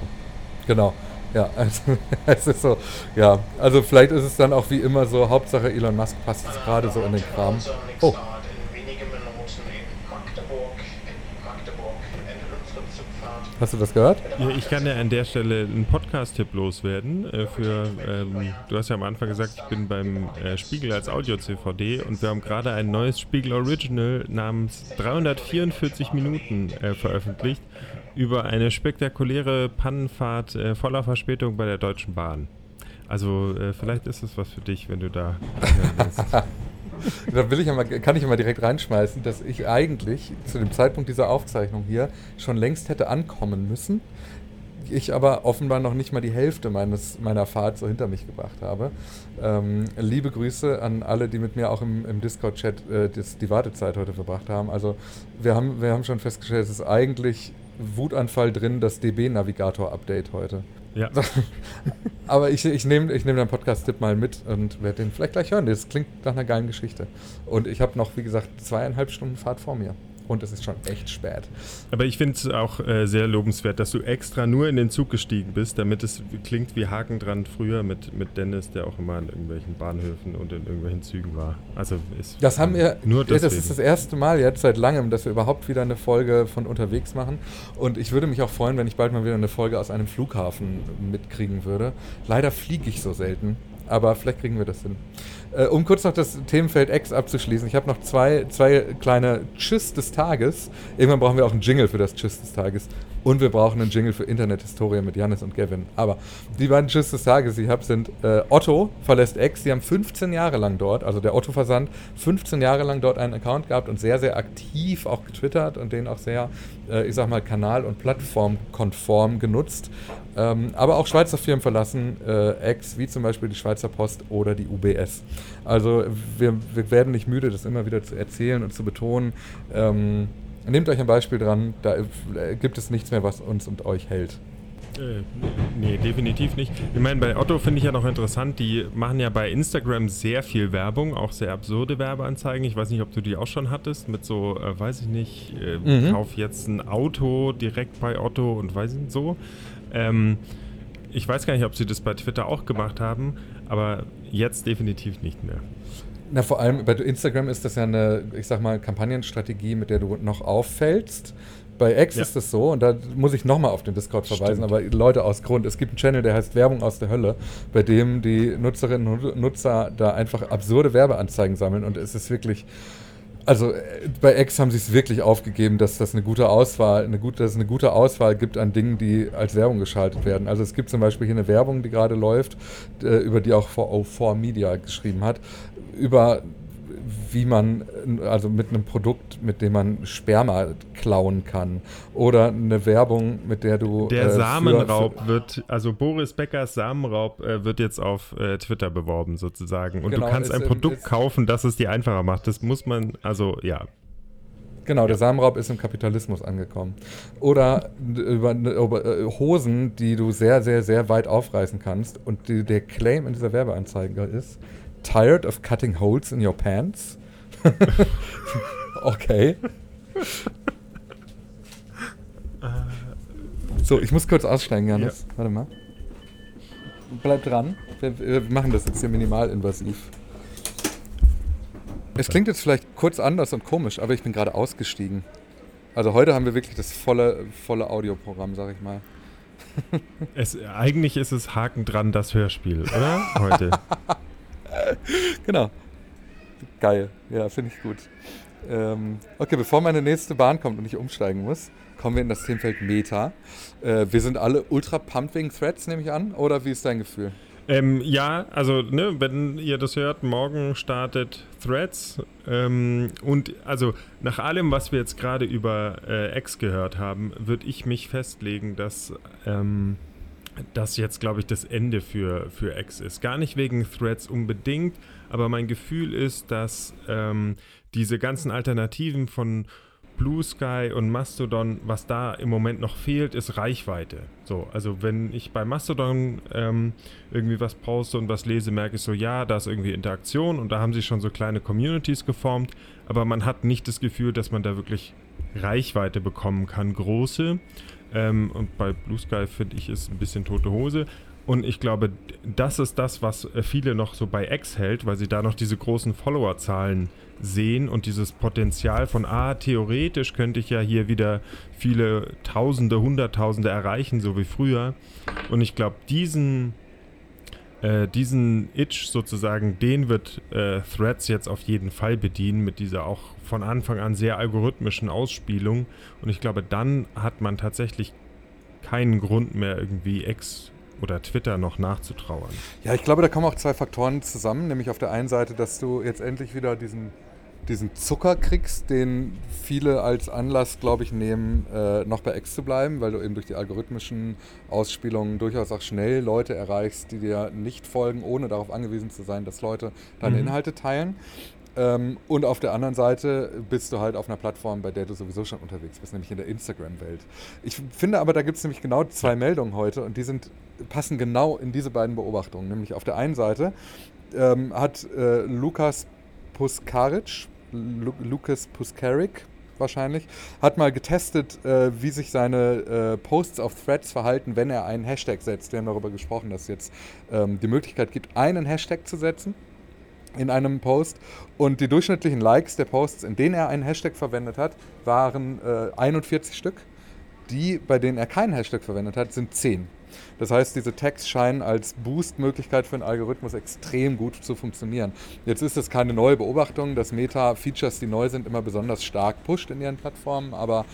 Genau. Ja, also [LAUGHS] es ist so, ja, also vielleicht ist es dann auch wie immer so, Hauptsache Elon Musk passt jetzt gerade so in den Kram. Oh. Hast du das gehört? Ja, ich kann ja an der Stelle einen Podcast-Tipp loswerden. Äh, für, ähm, du hast ja am Anfang gesagt, ich bin beim äh, Spiegel als Audio-CVD und wir haben gerade ein neues Spiegel Original namens 344 Minuten äh, veröffentlicht über eine spektakuläre Pannenfahrt äh, voller Verspätung bei der Deutschen Bahn. Also äh, vielleicht ist es was für dich, wenn du da [LAUGHS] da will ich mal, kann ich mal direkt reinschmeißen, dass ich eigentlich zu dem Zeitpunkt dieser Aufzeichnung hier schon längst hätte ankommen müssen. ich aber offenbar noch nicht mal die Hälfte meines, meiner Fahrt so hinter mich gebracht habe. Ähm, liebe Grüße an alle, die mit mir auch im, im Discord-Chat äh, die Wartezeit heute verbracht haben. Also wir haben, wir haben schon festgestellt, es ist eigentlich Wutanfall drin, das DB-Navigator-Update heute. Ja. [LAUGHS] Aber ich, ich nehme ich nehm deinen Podcast-Tipp mal mit und werde den vielleicht gleich hören. Das klingt nach einer geilen Geschichte. Und ich habe noch, wie gesagt, zweieinhalb Stunden Fahrt vor mir und es ist schon echt spät. Aber ich finde es auch äh, sehr lobenswert, dass du extra nur in den Zug gestiegen bist, damit es klingt wie Haken dran früher mit, mit Dennis, der auch immer an irgendwelchen Bahnhöfen und in irgendwelchen Zügen war. Also ist das haben wir nur das ist das erste Mal jetzt seit langem, dass wir überhaupt wieder eine Folge von unterwegs machen und ich würde mich auch freuen, wenn ich bald mal wieder eine Folge aus einem Flughafen mitkriegen würde. Leider fliege ich so selten, aber vielleicht kriegen wir das hin. Äh, um kurz noch das Themenfeld X abzuschließen, ich habe noch zwei, zwei kleine Tschüss des Tages. Irgendwann brauchen wir auch einen Jingle für das Tschüss des Tages. Und wir brauchen einen Jingle für Internethistorie mit Janis und Gavin. Aber die beiden Tschüss des Tages, die ich habe, sind äh, Otto verlässt X. Die haben 15 Jahre lang dort, also der Otto-Versand, 15 Jahre lang dort einen Account gehabt und sehr, sehr aktiv auch getwittert und den auch sehr, äh, ich sag mal, kanal- und plattformkonform genutzt. Ähm, aber auch Schweizer Firmen verlassen äh, X, wie zum Beispiel die Schweizer Post oder die UBS. Also wir, wir werden nicht müde, das immer wieder zu erzählen und zu betonen. Ähm, nehmt euch ein Beispiel dran, da gibt es nichts mehr, was uns und euch hält. Äh, nee, definitiv nicht. Ich meine, bei Otto finde ich ja noch interessant, die machen ja bei Instagram sehr viel Werbung, auch sehr absurde Werbeanzeigen. Ich weiß nicht, ob du die auch schon hattest, mit so, äh, weiß ich nicht, äh, mhm. kauf jetzt ein Auto direkt bei Otto und weiß ich nicht so. Ähm, ich weiß gar nicht, ob sie das bei Twitter auch gemacht haben, aber jetzt definitiv nicht mehr. Na, vor allem bei Instagram ist das ja eine, ich sag mal, Kampagnenstrategie, mit der du noch auffällst. Bei X ja. ist das so, und da muss ich nochmal auf den Discord verweisen, Stimmt. aber Leute aus Grund, es gibt einen Channel, der heißt Werbung aus der Hölle, bei dem die Nutzerinnen und Nutzer da einfach absurde Werbeanzeigen sammeln und es ist wirklich, also bei X haben sie es wirklich aufgegeben, dass das eine gute Auswahl, eine gute, dass es eine gute Auswahl gibt an Dingen, die als Werbung geschaltet werden. Also es gibt zum Beispiel hier eine Werbung, die gerade läuft, äh, über die auch 404 Media geschrieben hat, über wie man, also mit einem Produkt, mit dem man Sperma klauen kann. Oder eine Werbung, mit der du. Der äh, Samenraub für, wird, also Boris Beckers Samenraub äh, wird jetzt auf äh, Twitter beworben sozusagen. Und genau, du kannst ein Produkt kaufen, das es dir einfacher macht. Das muss man, also ja. Genau, der Samenraub ist im Kapitalismus angekommen. Oder über, über, äh, Hosen, die du sehr, sehr, sehr weit aufreißen kannst. Und die, der Claim in dieser Werbeanzeige ist, tired of cutting holes in your pants? [LAUGHS] okay. So, ich muss kurz aussteigen, Janis. Ja. Warte mal. Bleib dran. Wir, wir, machen das jetzt hier minimalinvasiv. Es klingt jetzt vielleicht kurz anders und komisch, aber ich bin gerade ausgestiegen. Also heute haben wir wirklich das volle, volle Audioprogramm, sag ich mal. Es, eigentlich ist es Haken dran, das Hörspiel, oder? Heute. [LAUGHS] [LAUGHS] genau. Geil. Ja, finde ich gut. Ähm, okay, bevor meine nächste Bahn kommt und ich umsteigen muss, kommen wir in das Themenfeld Meta. Äh, wir sind alle ultra pumped wegen Threads, nehme ich an. Oder wie ist dein Gefühl? Ähm, ja, also ne, wenn ihr das hört, morgen startet Threads. Ähm, und also nach allem, was wir jetzt gerade über äh, X gehört haben, würde ich mich festlegen, dass ähm, das jetzt, glaube ich, das Ende für, für X ist. Gar nicht wegen Threads unbedingt, aber mein Gefühl ist, dass ähm, diese ganzen Alternativen von Blue Sky und Mastodon, was da im Moment noch fehlt, ist Reichweite. So, also wenn ich bei Mastodon ähm, irgendwie was poste und was lese, merke ich so, ja, da ist irgendwie Interaktion und da haben sie schon so kleine Communities geformt, aber man hat nicht das Gefühl, dass man da wirklich Reichweite bekommen kann, große. Ähm, und bei Blue Sky finde ich ist ein bisschen tote Hose. Und ich glaube, das ist das, was äh, viele noch so bei X hält, weil sie da noch diese großen Followerzahlen sehen und dieses Potenzial von, ah, theoretisch könnte ich ja hier wieder viele Tausende, Hunderttausende erreichen, so wie früher. Und ich glaube, diesen, äh, diesen Itch sozusagen, den wird äh, Threads jetzt auf jeden Fall bedienen mit dieser auch von Anfang an sehr algorithmischen Ausspielung. Und ich glaube, dann hat man tatsächlich keinen Grund mehr irgendwie X oder Twitter noch nachzutrauern. Ja, ich glaube, da kommen auch zwei Faktoren zusammen. Nämlich auf der einen Seite, dass du jetzt endlich wieder diesen diesen Zucker kriegst, den viele als Anlass, glaube ich, nehmen, äh, noch bei X zu bleiben, weil du eben durch die algorithmischen Ausspielungen durchaus auch schnell Leute erreichst, die dir nicht folgen, ohne darauf angewiesen zu sein, dass Leute deine mhm. Inhalte teilen. Ähm, und auf der anderen Seite bist du halt auf einer Plattform, bei der du sowieso schon unterwegs bist, nämlich in der Instagram-Welt. Ich finde aber, da gibt es nämlich genau zwei Meldungen heute und die sind, passen genau in diese beiden Beobachtungen. Nämlich auf der einen Seite ähm, hat äh, Lukas Puskaric, Lu Lukas Puskarik wahrscheinlich, hat mal getestet, äh, wie sich seine äh, Posts auf Threads verhalten, wenn er einen Hashtag setzt. Wir haben darüber gesprochen, dass es jetzt ähm, die Möglichkeit gibt, einen Hashtag zu setzen in einem Post und die durchschnittlichen Likes der Posts, in denen er einen Hashtag verwendet hat, waren äh, 41 Stück. Die, bei denen er keinen Hashtag verwendet hat, sind 10. Das heißt, diese Tags scheinen als Boost-Möglichkeit für den Algorithmus extrem gut zu funktionieren. Jetzt ist es keine neue Beobachtung, dass Meta-Features, die neu sind, immer besonders stark pusht in ihren Plattformen, aber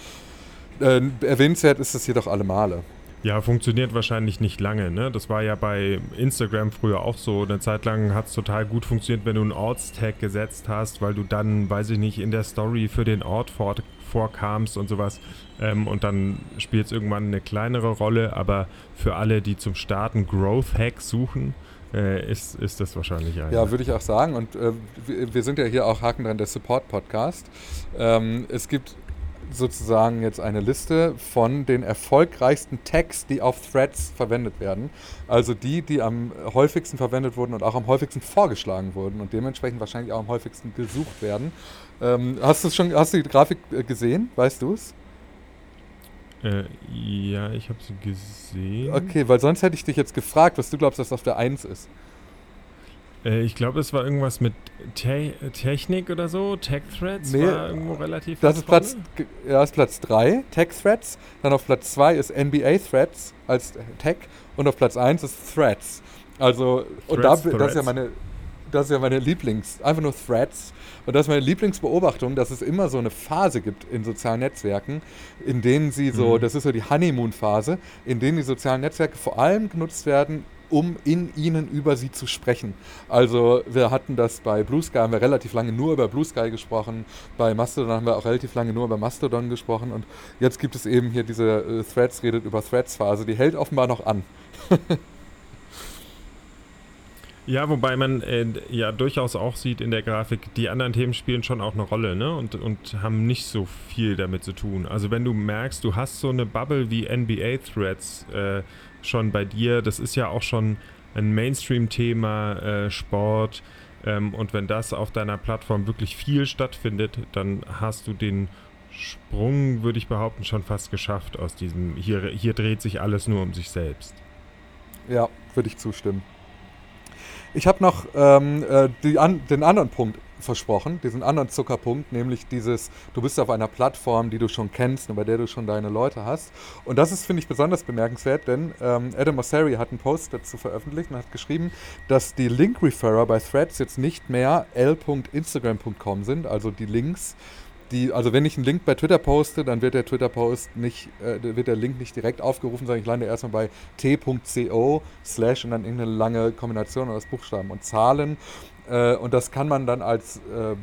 äh, erwähnenswert ist es jedoch alle Male. Ja, funktioniert wahrscheinlich nicht lange. Ne? Das war ja bei Instagram früher auch so. Eine Zeit lang hat es total gut funktioniert, wenn du einen Ortstag gesetzt hast, weil du dann, weiß ich nicht, in der Story für den Ort vor, vorkamst und sowas. Ähm, und dann spielt es irgendwann eine kleinere Rolle. Aber für alle, die zum Starten Growth Hacks suchen, äh, ist, ist das wahrscheinlich ein. Ja, würde ich auch sagen. Und äh, wir sind ja hier auch Haken dran, der Support-Podcast. Ähm, es gibt sozusagen jetzt eine Liste von den erfolgreichsten Tags, die auf Threads verwendet werden. Also die, die am häufigsten verwendet wurden und auch am häufigsten vorgeschlagen wurden und dementsprechend wahrscheinlich auch am häufigsten gesucht werden. Ähm, hast du schon, hast du die Grafik äh, gesehen? Weißt du es? Äh, ja, ich habe sie gesehen. Okay, weil sonst hätte ich dich jetzt gefragt, was du glaubst, dass auf der 1 ist. Äh, ich glaube, es war irgendwas mit Te Technik oder so. Tech Threads nee, war irgendwo relativ. Das ist Platz, ja, ist Platz 3, Tech Threads. Dann auf Platz 2 ist NBA Threads als Tech. Und auf Platz 1 ist Threads. Also, Threads, und da, das ist ja meine. Das ist ja meine Lieblings, einfach nur Threads. Und das ist meine Lieblingsbeobachtung, dass es immer so eine Phase gibt in sozialen Netzwerken, in denen sie so, mhm. das ist so die Honeymoon-Phase, in denen die sozialen Netzwerke vor allem genutzt werden, um in ihnen über sie zu sprechen. Also wir hatten das bei Blue Sky, haben wir relativ lange nur über Blue Sky gesprochen, bei Mastodon haben wir auch relativ lange nur über Mastodon gesprochen und jetzt gibt es eben hier diese äh, Threads redet über Threads Phase, die hält offenbar noch an. [LAUGHS] Ja, wobei man äh, ja durchaus auch sieht in der Grafik, die anderen Themen spielen schon auch eine Rolle ne? und, und haben nicht so viel damit zu tun. Also wenn du merkst, du hast so eine Bubble wie NBA-Threads äh, schon bei dir, das ist ja auch schon ein Mainstream-Thema, äh, Sport. Ähm, und wenn das auf deiner Plattform wirklich viel stattfindet, dann hast du den Sprung, würde ich behaupten, schon fast geschafft aus diesem, hier, hier dreht sich alles nur um sich selbst. Ja, würde ich zustimmen. Ich habe noch ähm, äh, die an, den anderen Punkt versprochen, diesen anderen Zuckerpunkt, nämlich dieses, du bist auf einer Plattform, die du schon kennst und bei der du schon deine Leute hast. Und das ist, finde ich, besonders bemerkenswert, denn ähm, Adam Mosseri hat einen Post dazu veröffentlicht und hat geschrieben, dass die Link-Referrer bei Threads jetzt nicht mehr l.instagram.com sind, also die Links, die, also wenn ich einen Link bei Twitter poste, dann wird der Twitter-Post nicht, äh, wird der Link nicht direkt aufgerufen, sondern ich lande erstmal bei t.co slash und dann irgendeine lange Kombination aus Buchstaben und Zahlen. Äh, und das kann man dann als äh,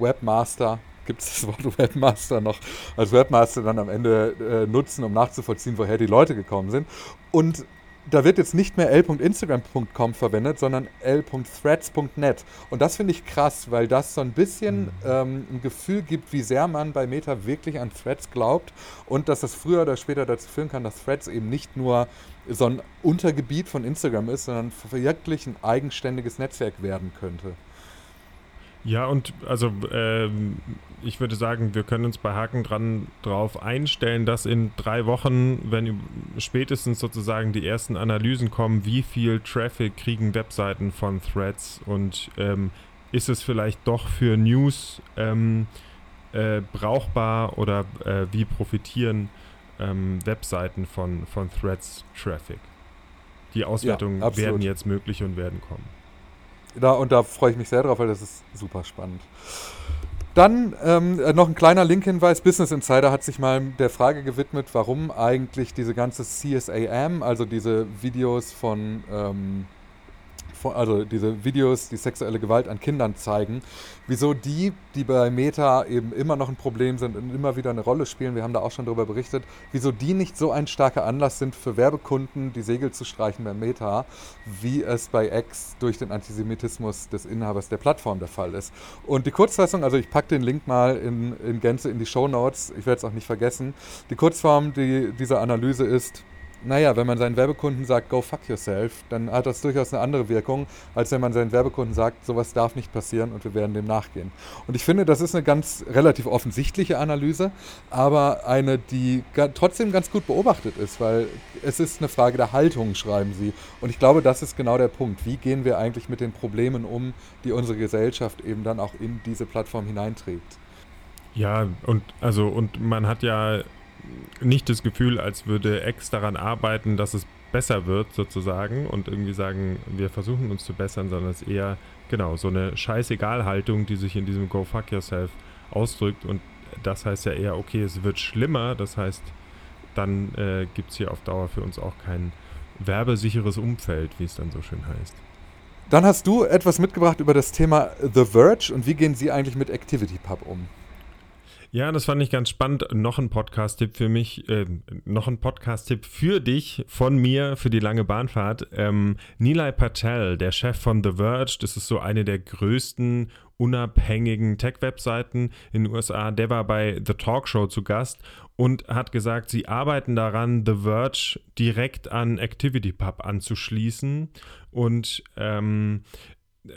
Webmaster gibt es das Wort [LAUGHS] Webmaster noch, als Webmaster dann am Ende äh, nutzen, um nachzuvollziehen, woher die Leute gekommen sind. Und da wird jetzt nicht mehr l.instagram.com verwendet, sondern l.threads.net. Und das finde ich krass, weil das so ein bisschen mhm. ähm, ein Gefühl gibt, wie sehr man bei Meta wirklich an Threads glaubt und dass das früher oder später dazu führen kann, dass Threads eben nicht nur so ein Untergebiet von Instagram ist, sondern wirklich ein eigenständiges Netzwerk werden könnte. Ja, und also ähm, ich würde sagen, wir können uns bei Haken dran drauf einstellen, dass in drei Wochen, wenn spätestens sozusagen die ersten Analysen kommen, wie viel Traffic kriegen Webseiten von Threads und ähm, ist es vielleicht doch für News ähm, äh, brauchbar oder äh, wie profitieren ähm, Webseiten von, von Threads Traffic? Die Auswertungen ja, werden jetzt möglich und werden kommen. Da, und da freue ich mich sehr drauf, weil das ist super spannend. Dann ähm, noch ein kleiner Link-Hinweis. Business Insider hat sich mal der Frage gewidmet, warum eigentlich diese ganze CSAM, also diese Videos von, ähm, also diese Videos, die sexuelle Gewalt an Kindern zeigen, wieso die, die bei Meta eben immer noch ein Problem sind und immer wieder eine Rolle spielen, wir haben da auch schon darüber berichtet, wieso die nicht so ein starker Anlass sind für Werbekunden, die Segel zu streichen bei Meta, wie es bei X durch den Antisemitismus des Inhabers der Plattform der Fall ist. Und die Kurzfassung, also ich packe den Link mal in, in Gänze in die Show Notes, ich werde es auch nicht vergessen. Die Kurzform die, dieser Analyse ist, naja, wenn man seinen Werbekunden sagt, go fuck yourself, dann hat das durchaus eine andere Wirkung, als wenn man seinen Werbekunden sagt, sowas darf nicht passieren und wir werden dem nachgehen. Und ich finde, das ist eine ganz relativ offensichtliche Analyse, aber eine, die trotzdem ganz gut beobachtet ist, weil es ist eine Frage der Haltung, schreiben sie. Und ich glaube, das ist genau der Punkt. Wie gehen wir eigentlich mit den Problemen um, die unsere Gesellschaft eben dann auch in diese Plattform hineinträgt? Ja, und also und man hat ja nicht das Gefühl, als würde X daran arbeiten, dass es besser wird, sozusagen, und irgendwie sagen, wir versuchen uns zu bessern, sondern es ist eher, genau, so eine Scheißegal-Haltung, die sich in diesem Go Fuck Yourself ausdrückt. Und das heißt ja eher, okay, es wird schlimmer, das heißt, dann äh, gibt es hier auf Dauer für uns auch kein werbesicheres Umfeld, wie es dann so schön heißt. Dann hast du etwas mitgebracht über das Thema The Verge und wie gehen Sie eigentlich mit ActivityPub um? Ja, das fand ich ganz spannend. Noch ein Podcast-Tipp für mich, äh, noch ein Podcast-Tipp für dich, von mir, für die lange Bahnfahrt. Ähm, Nilay Patel, der Chef von The Verge, das ist so eine der größten unabhängigen Tech-Webseiten in den USA, der war bei The Talk Show zu Gast und hat gesagt, sie arbeiten daran, The Verge direkt an ActivityPub anzuschließen und ähm,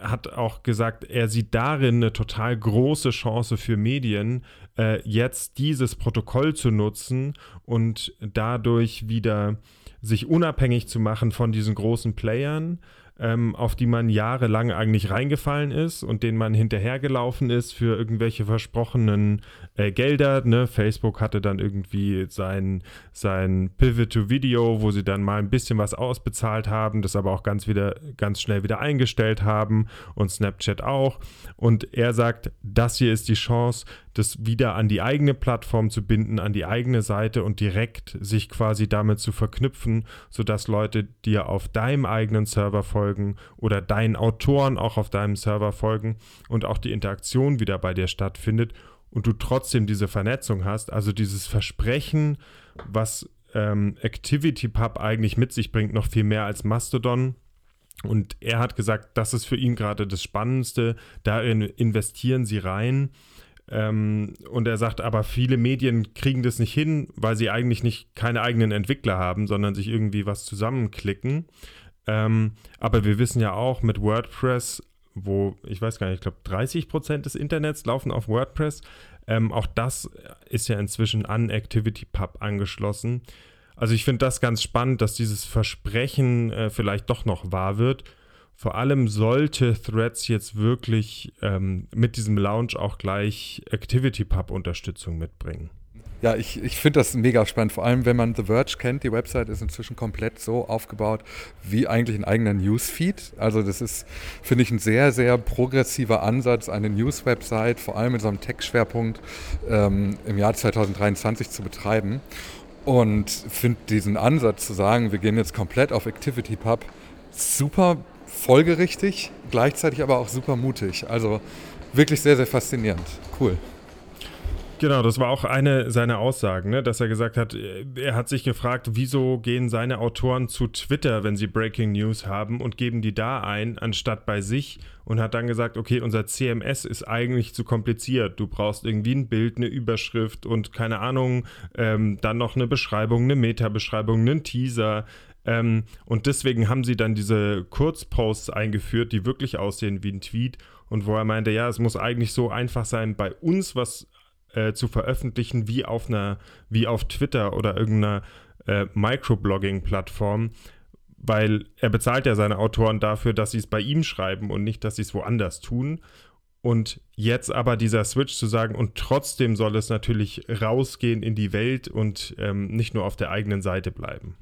hat auch gesagt, er sieht darin eine total große Chance für Medien, äh, jetzt dieses Protokoll zu nutzen und dadurch wieder sich unabhängig zu machen von diesen großen Playern ähm, auf die man jahrelang eigentlich reingefallen ist und denen man hinterhergelaufen ist für irgendwelche versprochenen äh, Gelder. Ne? Facebook hatte dann irgendwie sein, sein Pivot to Video, wo sie dann mal ein bisschen was ausbezahlt haben, das aber auch ganz, wieder, ganz schnell wieder eingestellt haben und Snapchat auch. Und er sagt, das hier ist die Chance, das wieder an die eigene Plattform zu binden, an die eigene Seite und direkt sich quasi damit zu verknüpfen, sodass Leute dir auf deinem eigenen Server folgen oder deinen Autoren auch auf deinem Server folgen und auch die Interaktion wieder bei dir stattfindet und du trotzdem diese Vernetzung hast, also dieses Versprechen, was ähm, ActivityPub eigentlich mit sich bringt, noch viel mehr als Mastodon. Und er hat gesagt, das ist für ihn gerade das Spannendste. Darin investieren sie rein. Ähm, und er sagt, aber viele Medien kriegen das nicht hin, weil sie eigentlich nicht keine eigenen Entwickler haben, sondern sich irgendwie was zusammenklicken. Ähm, aber wir wissen ja auch mit WordPress, wo ich weiß gar nicht, ich glaube 30 Prozent des Internets laufen auf WordPress. Ähm, auch das ist ja inzwischen an ActivityPub angeschlossen. Also ich finde das ganz spannend, dass dieses Versprechen äh, vielleicht doch noch wahr wird. Vor allem sollte Threads jetzt wirklich ähm, mit diesem Launch auch gleich ActivityPub-Unterstützung mitbringen. Ja, ich, ich finde das mega spannend, vor allem wenn man The Verge kennt. Die Website ist inzwischen komplett so aufgebaut wie eigentlich ein eigener Newsfeed. Also das ist, finde ich, ein sehr, sehr progressiver Ansatz, eine News-Website vor allem mit so einem Tech-Schwerpunkt ähm, im Jahr 2023 zu betreiben. Und finde diesen Ansatz zu sagen, wir gehen jetzt komplett auf ActivityPub super folgerichtig, gleichzeitig aber auch super mutig. Also wirklich sehr, sehr faszinierend. Cool. Genau, das war auch eine seiner Aussagen, ne? dass er gesagt hat, er hat sich gefragt, wieso gehen seine Autoren zu Twitter, wenn sie Breaking News haben und geben die da ein, anstatt bei sich und hat dann gesagt, okay, unser CMS ist eigentlich zu kompliziert. Du brauchst irgendwie ein Bild, eine Überschrift und keine Ahnung, ähm, dann noch eine Beschreibung, eine Meta-Beschreibung, einen Teaser. Ähm, und deswegen haben sie dann diese Kurzposts eingeführt, die wirklich aussehen wie ein Tweet und wo er meinte, ja, es muss eigentlich so einfach sein, bei uns was äh, zu veröffentlichen wie auf einer, wie auf Twitter oder irgendeiner äh, Microblogging-Plattform, weil er bezahlt ja seine Autoren dafür, dass sie es bei ihm schreiben und nicht, dass sie es woanders tun. Und jetzt aber dieser Switch zu sagen, und trotzdem soll es natürlich rausgehen in die Welt und ähm, nicht nur auf der eigenen Seite bleiben.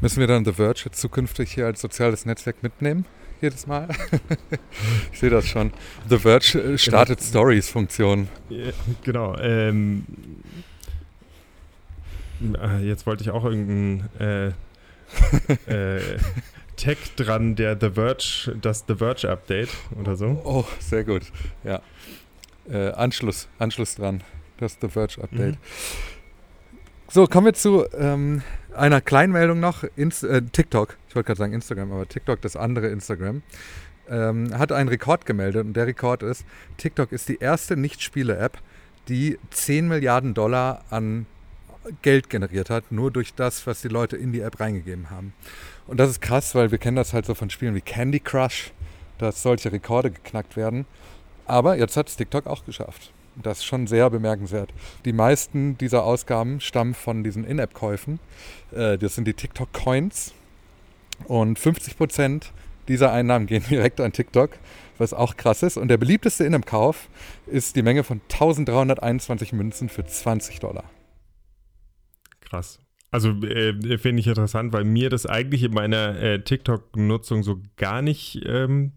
Müssen wir dann The Verge zukünftig hier als soziales Netzwerk mitnehmen? Jedes Mal? [LAUGHS] ich sehe das schon. The Verge äh, startet genau. Stories-Funktion. Genau. Ähm, äh, jetzt wollte ich auch irgendein äh, äh, [LAUGHS] Tag dran, der The Verge, das The Verge Update oder so. Oh, sehr gut. Ja. Äh, Anschluss, Anschluss dran. Das The Verge Update. Mhm. So, kommen wir zu ähm, einer Kleinmeldung noch. Inst äh, TikTok, ich wollte gerade sagen Instagram, aber TikTok, das andere Instagram, ähm, hat einen Rekord gemeldet. Und der Rekord ist, TikTok ist die erste Nicht-Spiele-App, die 10 Milliarden Dollar an Geld generiert hat, nur durch das, was die Leute in die App reingegeben haben. Und das ist krass, weil wir kennen das halt so von Spielen wie Candy Crush, dass solche Rekorde geknackt werden. Aber jetzt hat es TikTok auch geschafft. Das ist schon sehr bemerkenswert. Die meisten dieser Ausgaben stammen von diesen In-App-Käufen. Äh, das sind die TikTok-Coins. Und 50 Prozent dieser Einnahmen [LAUGHS] gehen direkt an TikTok, was auch krass ist. Und der beliebteste In-App-Kauf ist die Menge von 1321 Münzen für 20 Dollar. Krass. Also äh, finde ich interessant, weil mir das eigentlich in meiner äh, TikTok-Nutzung so gar nicht ähm,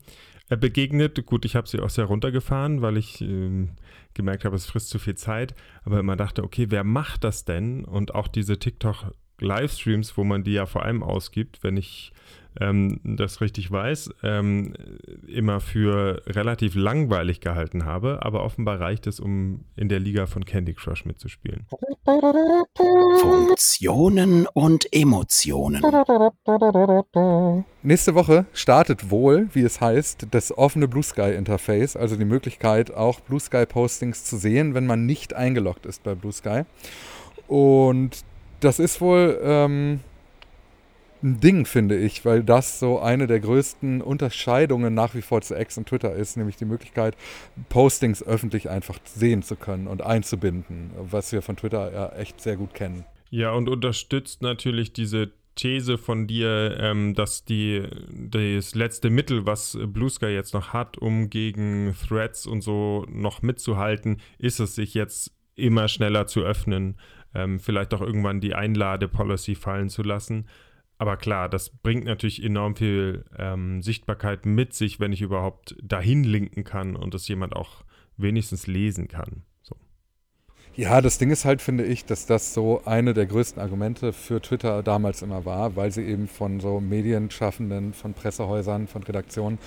äh, begegnet. Gut, ich habe sie auch sehr runtergefahren, weil ich ähm, gemerkt habe, es frisst zu viel Zeit. Aber man dachte, okay, wer macht das denn? Und auch diese TikTok-Livestreams, wo man die ja vor allem ausgibt, wenn ich ähm, das richtig weiß, ähm, immer für relativ langweilig gehalten habe, aber offenbar reicht es, um in der Liga von Candy Crush mitzuspielen. Funktionen und Emotionen. Nächste Woche startet wohl, wie es heißt, das offene Blue Sky Interface, also die Möglichkeit, auch Blue Sky Postings zu sehen, wenn man nicht eingeloggt ist bei Blue Sky. Und das ist wohl ähm, ein Ding, finde ich, weil das so eine der größten Unterscheidungen nach wie vor zu X und Twitter ist, nämlich die Möglichkeit, Postings öffentlich einfach sehen zu können und einzubinden, was wir von Twitter ja echt sehr gut kennen. Ja, und unterstützt natürlich diese These von dir, ähm, dass die, das letzte Mittel, was Blue Sky jetzt noch hat, um gegen Threads und so noch mitzuhalten, ist es, sich jetzt immer schneller zu öffnen, ähm, vielleicht auch irgendwann die Einlade-Policy fallen zu lassen aber klar, das bringt natürlich enorm viel ähm, Sichtbarkeit mit sich, wenn ich überhaupt dahin linken kann und das jemand auch wenigstens lesen kann. So. Ja, das Ding ist halt, finde ich, dass das so eine der größten Argumente für Twitter damals immer war, weil sie eben von so Medienschaffenden, von Pressehäusern, von Redaktionen,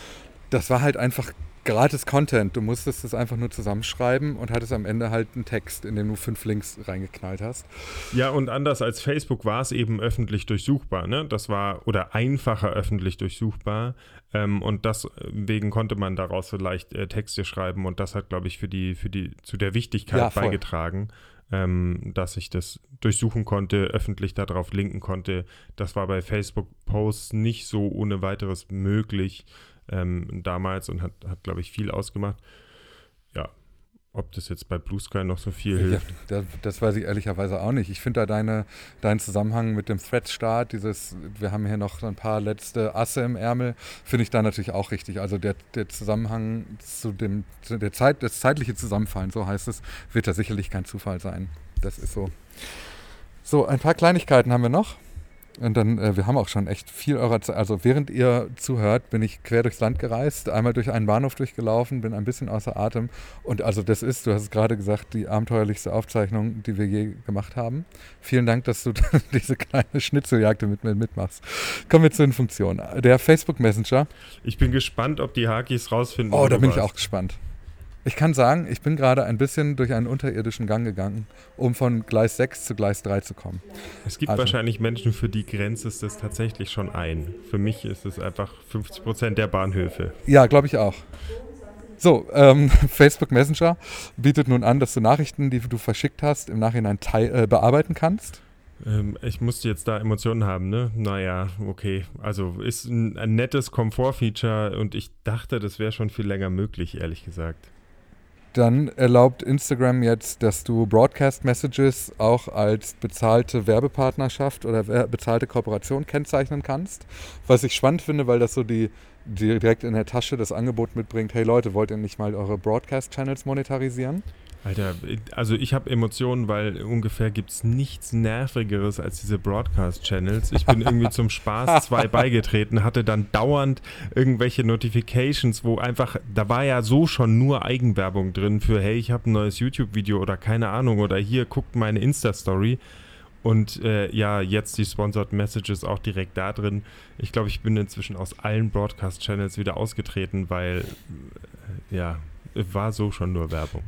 das war halt einfach gratis Content. Du musstest es einfach nur zusammenschreiben und hattest am Ende halt einen Text, in dem du fünf Links reingeknallt hast. Ja, und anders als Facebook war es eben öffentlich durchsuchbar. Ne? Das war oder einfacher öffentlich durchsuchbar. Ähm, und deswegen konnte man daraus so leicht äh, Texte schreiben. Und das hat, glaube ich, für die, für die, zu der Wichtigkeit ja, beigetragen. Ähm, dass ich das durchsuchen konnte, öffentlich darauf linken konnte. Das war bei Facebook-Posts nicht so ohne weiteres möglich ähm, damals und hat, hat glaube ich, viel ausgemacht. Ja, ob das jetzt bei Blue Sky noch so viel hilft. Ja, das, das, weiß ich ehrlicherweise auch nicht. Ich finde da deine, deinen Zusammenhang mit dem Thread-Start, dieses, wir haben hier noch ein paar letzte Asse im Ärmel, finde ich da natürlich auch richtig. Also der, der Zusammenhang zu dem, der Zeit, das zeitliche Zusammenfallen, so heißt es, wird da sicherlich kein Zufall sein. Das ist so. So, ein paar Kleinigkeiten haben wir noch. Und dann, äh, wir haben auch schon echt viel eurer Zeit. Also während ihr zuhört, bin ich quer durchs Land gereist, einmal durch einen Bahnhof durchgelaufen, bin ein bisschen außer Atem. Und also das ist, du hast es gerade gesagt, die abenteuerlichste Aufzeichnung, die wir je gemacht haben. Vielen Dank, dass du [LAUGHS] diese kleine Schnitzeljagd mit mir mitmachst. Kommen wir zu den Funktionen. Der Facebook Messenger. Ich bin gespannt, ob die Hakis rausfinden. Oh, da bin ich auch gespannt. Ich kann sagen, ich bin gerade ein bisschen durch einen unterirdischen Gang gegangen, um von Gleis 6 zu Gleis 3 zu kommen. Es gibt also, wahrscheinlich Menschen, für die grenzt es das tatsächlich schon ein. Für mich ist es einfach 50 Prozent der Bahnhöfe. Ja, glaube ich auch. So, ähm, [LAUGHS] Facebook Messenger bietet nun an, dass du Nachrichten, die du verschickt hast, im Nachhinein äh, bearbeiten kannst. Ähm, ich musste jetzt da Emotionen haben, ne? Naja, okay. Also ist ein, ein nettes Komfortfeature und ich dachte, das wäre schon viel länger möglich, ehrlich gesagt. Dann erlaubt Instagram jetzt, dass du Broadcast Messages auch als bezahlte Werbepartnerschaft oder bezahlte Kooperation kennzeichnen kannst. Was ich spannend finde, weil das so die, die direkt in der Tasche das Angebot mitbringt, hey Leute, wollt ihr nicht mal eure Broadcast Channels monetarisieren? Alter, also ich habe Emotionen, weil ungefähr gibt es nichts Nervigeres als diese Broadcast-Channels. Ich bin irgendwie zum Spaß [LAUGHS] zwei beigetreten, hatte dann dauernd irgendwelche Notifications, wo einfach, da war ja so schon nur Eigenwerbung drin für, hey, ich habe ein neues YouTube-Video oder keine Ahnung, oder hier guckt meine Insta-Story. Und äh, ja, jetzt die Sponsored Messages auch direkt da drin. Ich glaube, ich bin inzwischen aus allen Broadcast-Channels wieder ausgetreten, weil äh, ja, war so schon nur Werbung.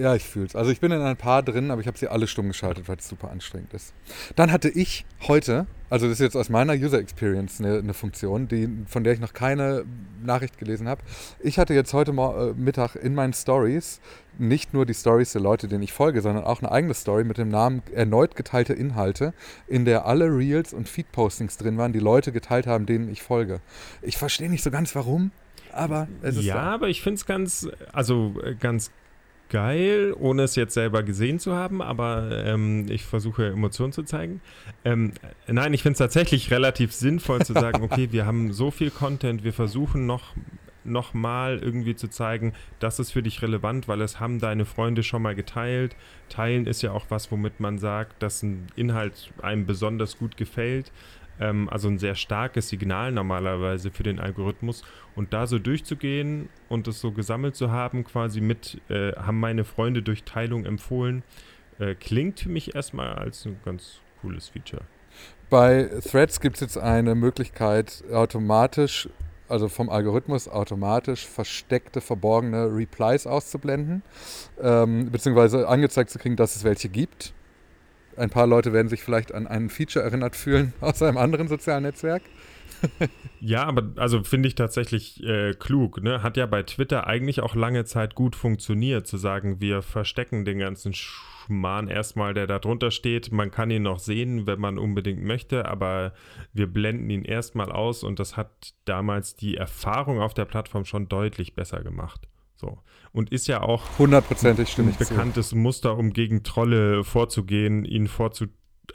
Ja, ich fühle es. Also ich bin in ein paar drin, aber ich habe sie alle stumm geschaltet, weil es super anstrengend ist. Dann hatte ich heute, also das ist jetzt aus meiner User Experience eine, eine Funktion, die, von der ich noch keine Nachricht gelesen habe. Ich hatte jetzt heute äh, Mittag in meinen Stories nicht nur die Stories der Leute, denen ich folge, sondern auch eine eigene Story mit dem Namen erneut geteilte Inhalte, in der alle Reels und Feed-Postings drin waren, die Leute geteilt haben, denen ich folge. Ich verstehe nicht so ganz warum, aber es ist Ja, so. aber ich finde es ganz, also äh, ganz geil, ohne es jetzt selber gesehen zu haben, aber ähm, ich versuche Emotionen zu zeigen. Ähm, nein, ich finde es tatsächlich relativ sinnvoll zu sagen, [LAUGHS] okay, wir haben so viel Content, wir versuchen noch nochmal irgendwie zu zeigen, das ist für dich relevant, weil es haben deine Freunde schon mal geteilt. Teilen ist ja auch was, womit man sagt, dass ein Inhalt einem besonders gut gefällt. Ähm, also ein sehr starkes Signal normalerweise für den Algorithmus. Und da so durchzugehen und es so gesammelt zu haben, quasi mit, äh, haben meine Freunde durch Teilung empfohlen, äh, klingt für mich erstmal als ein ganz cooles Feature. Bei Threads gibt es jetzt eine Möglichkeit, automatisch, also vom Algorithmus automatisch versteckte, verborgene Replies auszublenden, ähm, beziehungsweise angezeigt zu kriegen, dass es welche gibt. Ein paar Leute werden sich vielleicht an ein Feature erinnert fühlen [LAUGHS] aus einem anderen sozialen Netzwerk. Ja, aber also finde ich tatsächlich äh, klug. Ne? Hat ja bei Twitter eigentlich auch lange Zeit gut funktioniert, zu sagen, wir verstecken den ganzen Schmarrn erstmal, der da drunter steht. Man kann ihn noch sehen, wenn man unbedingt möchte, aber wir blenden ihn erstmal aus und das hat damals die Erfahrung auf der Plattform schon deutlich besser gemacht. So. Und ist ja auch Hundertprozentig ein ich zu. bekanntes Muster, um gegen Trolle vorzugehen, ihn vorzu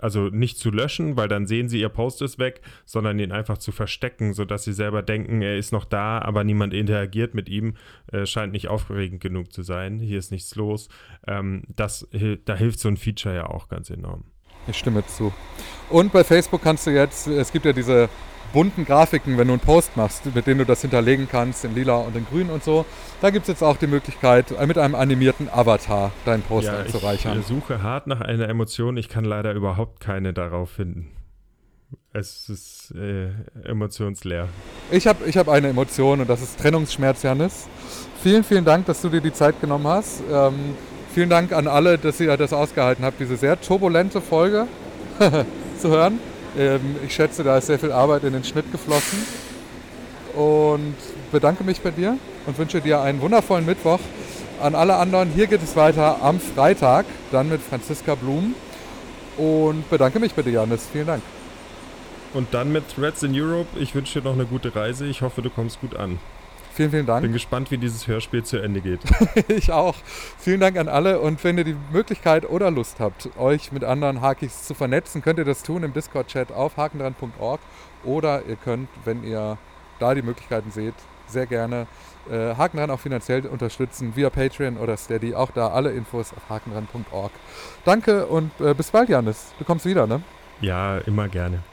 also nicht zu löschen, weil dann sehen sie, ihr Post ist weg, sondern ihn einfach zu verstecken, sodass sie selber denken, er ist noch da, aber niemand interagiert mit ihm, äh, scheint nicht aufregend genug zu sein, hier ist nichts los. Ähm, das, da hilft so ein Feature ja auch ganz enorm. Ich stimme zu. Und bei Facebook kannst du jetzt, es gibt ja diese bunten Grafiken, wenn du einen Post machst, mit denen du das hinterlegen kannst, in lila und in grün und so. Da gibt es jetzt auch die Möglichkeit, äh, mit einem animierten Avatar deinen Post ja, ich anzureichern. suche hart nach einer Emotion, ich kann leider überhaupt keine darauf finden. Es ist äh, emotionsleer. Ich habe ich hab eine Emotion und das ist Trennungsschmerz, Janis. Vielen, vielen Dank, dass du dir die Zeit genommen hast. Ähm, vielen Dank an alle, dass ihr das ausgehalten habt, diese sehr turbulente Folge [LAUGHS] zu hören. Ähm, ich schätze, da ist sehr viel Arbeit in den Schnitt geflossen. Und bedanke mich bei dir und wünsche dir einen wundervollen Mittwoch. An alle anderen, hier geht es weiter am Freitag, dann mit Franziska Blum. Und bedanke mich bei dir, Janis. Vielen Dank. Und dann mit Threads in Europe. Ich wünsche dir noch eine gute Reise. Ich hoffe, du kommst gut an. Vielen, vielen Dank. Bin gespannt, wie dieses Hörspiel zu Ende geht. [LAUGHS] Ich auch. Vielen Dank an alle und wenn ihr die Möglichkeit oder Lust habt, euch mit anderen Hakis zu vernetzen, könnt ihr das tun im Discord-Chat auf hakendran.org oder ihr könnt, wenn ihr da die Möglichkeiten seht, sehr gerne äh, Hakendran auch finanziell unterstützen via Patreon oder Steady. Auch da alle Infos auf hakendran.org. Danke und äh, bis bald, Janis. Du kommst wieder, ne? Ja, immer gerne.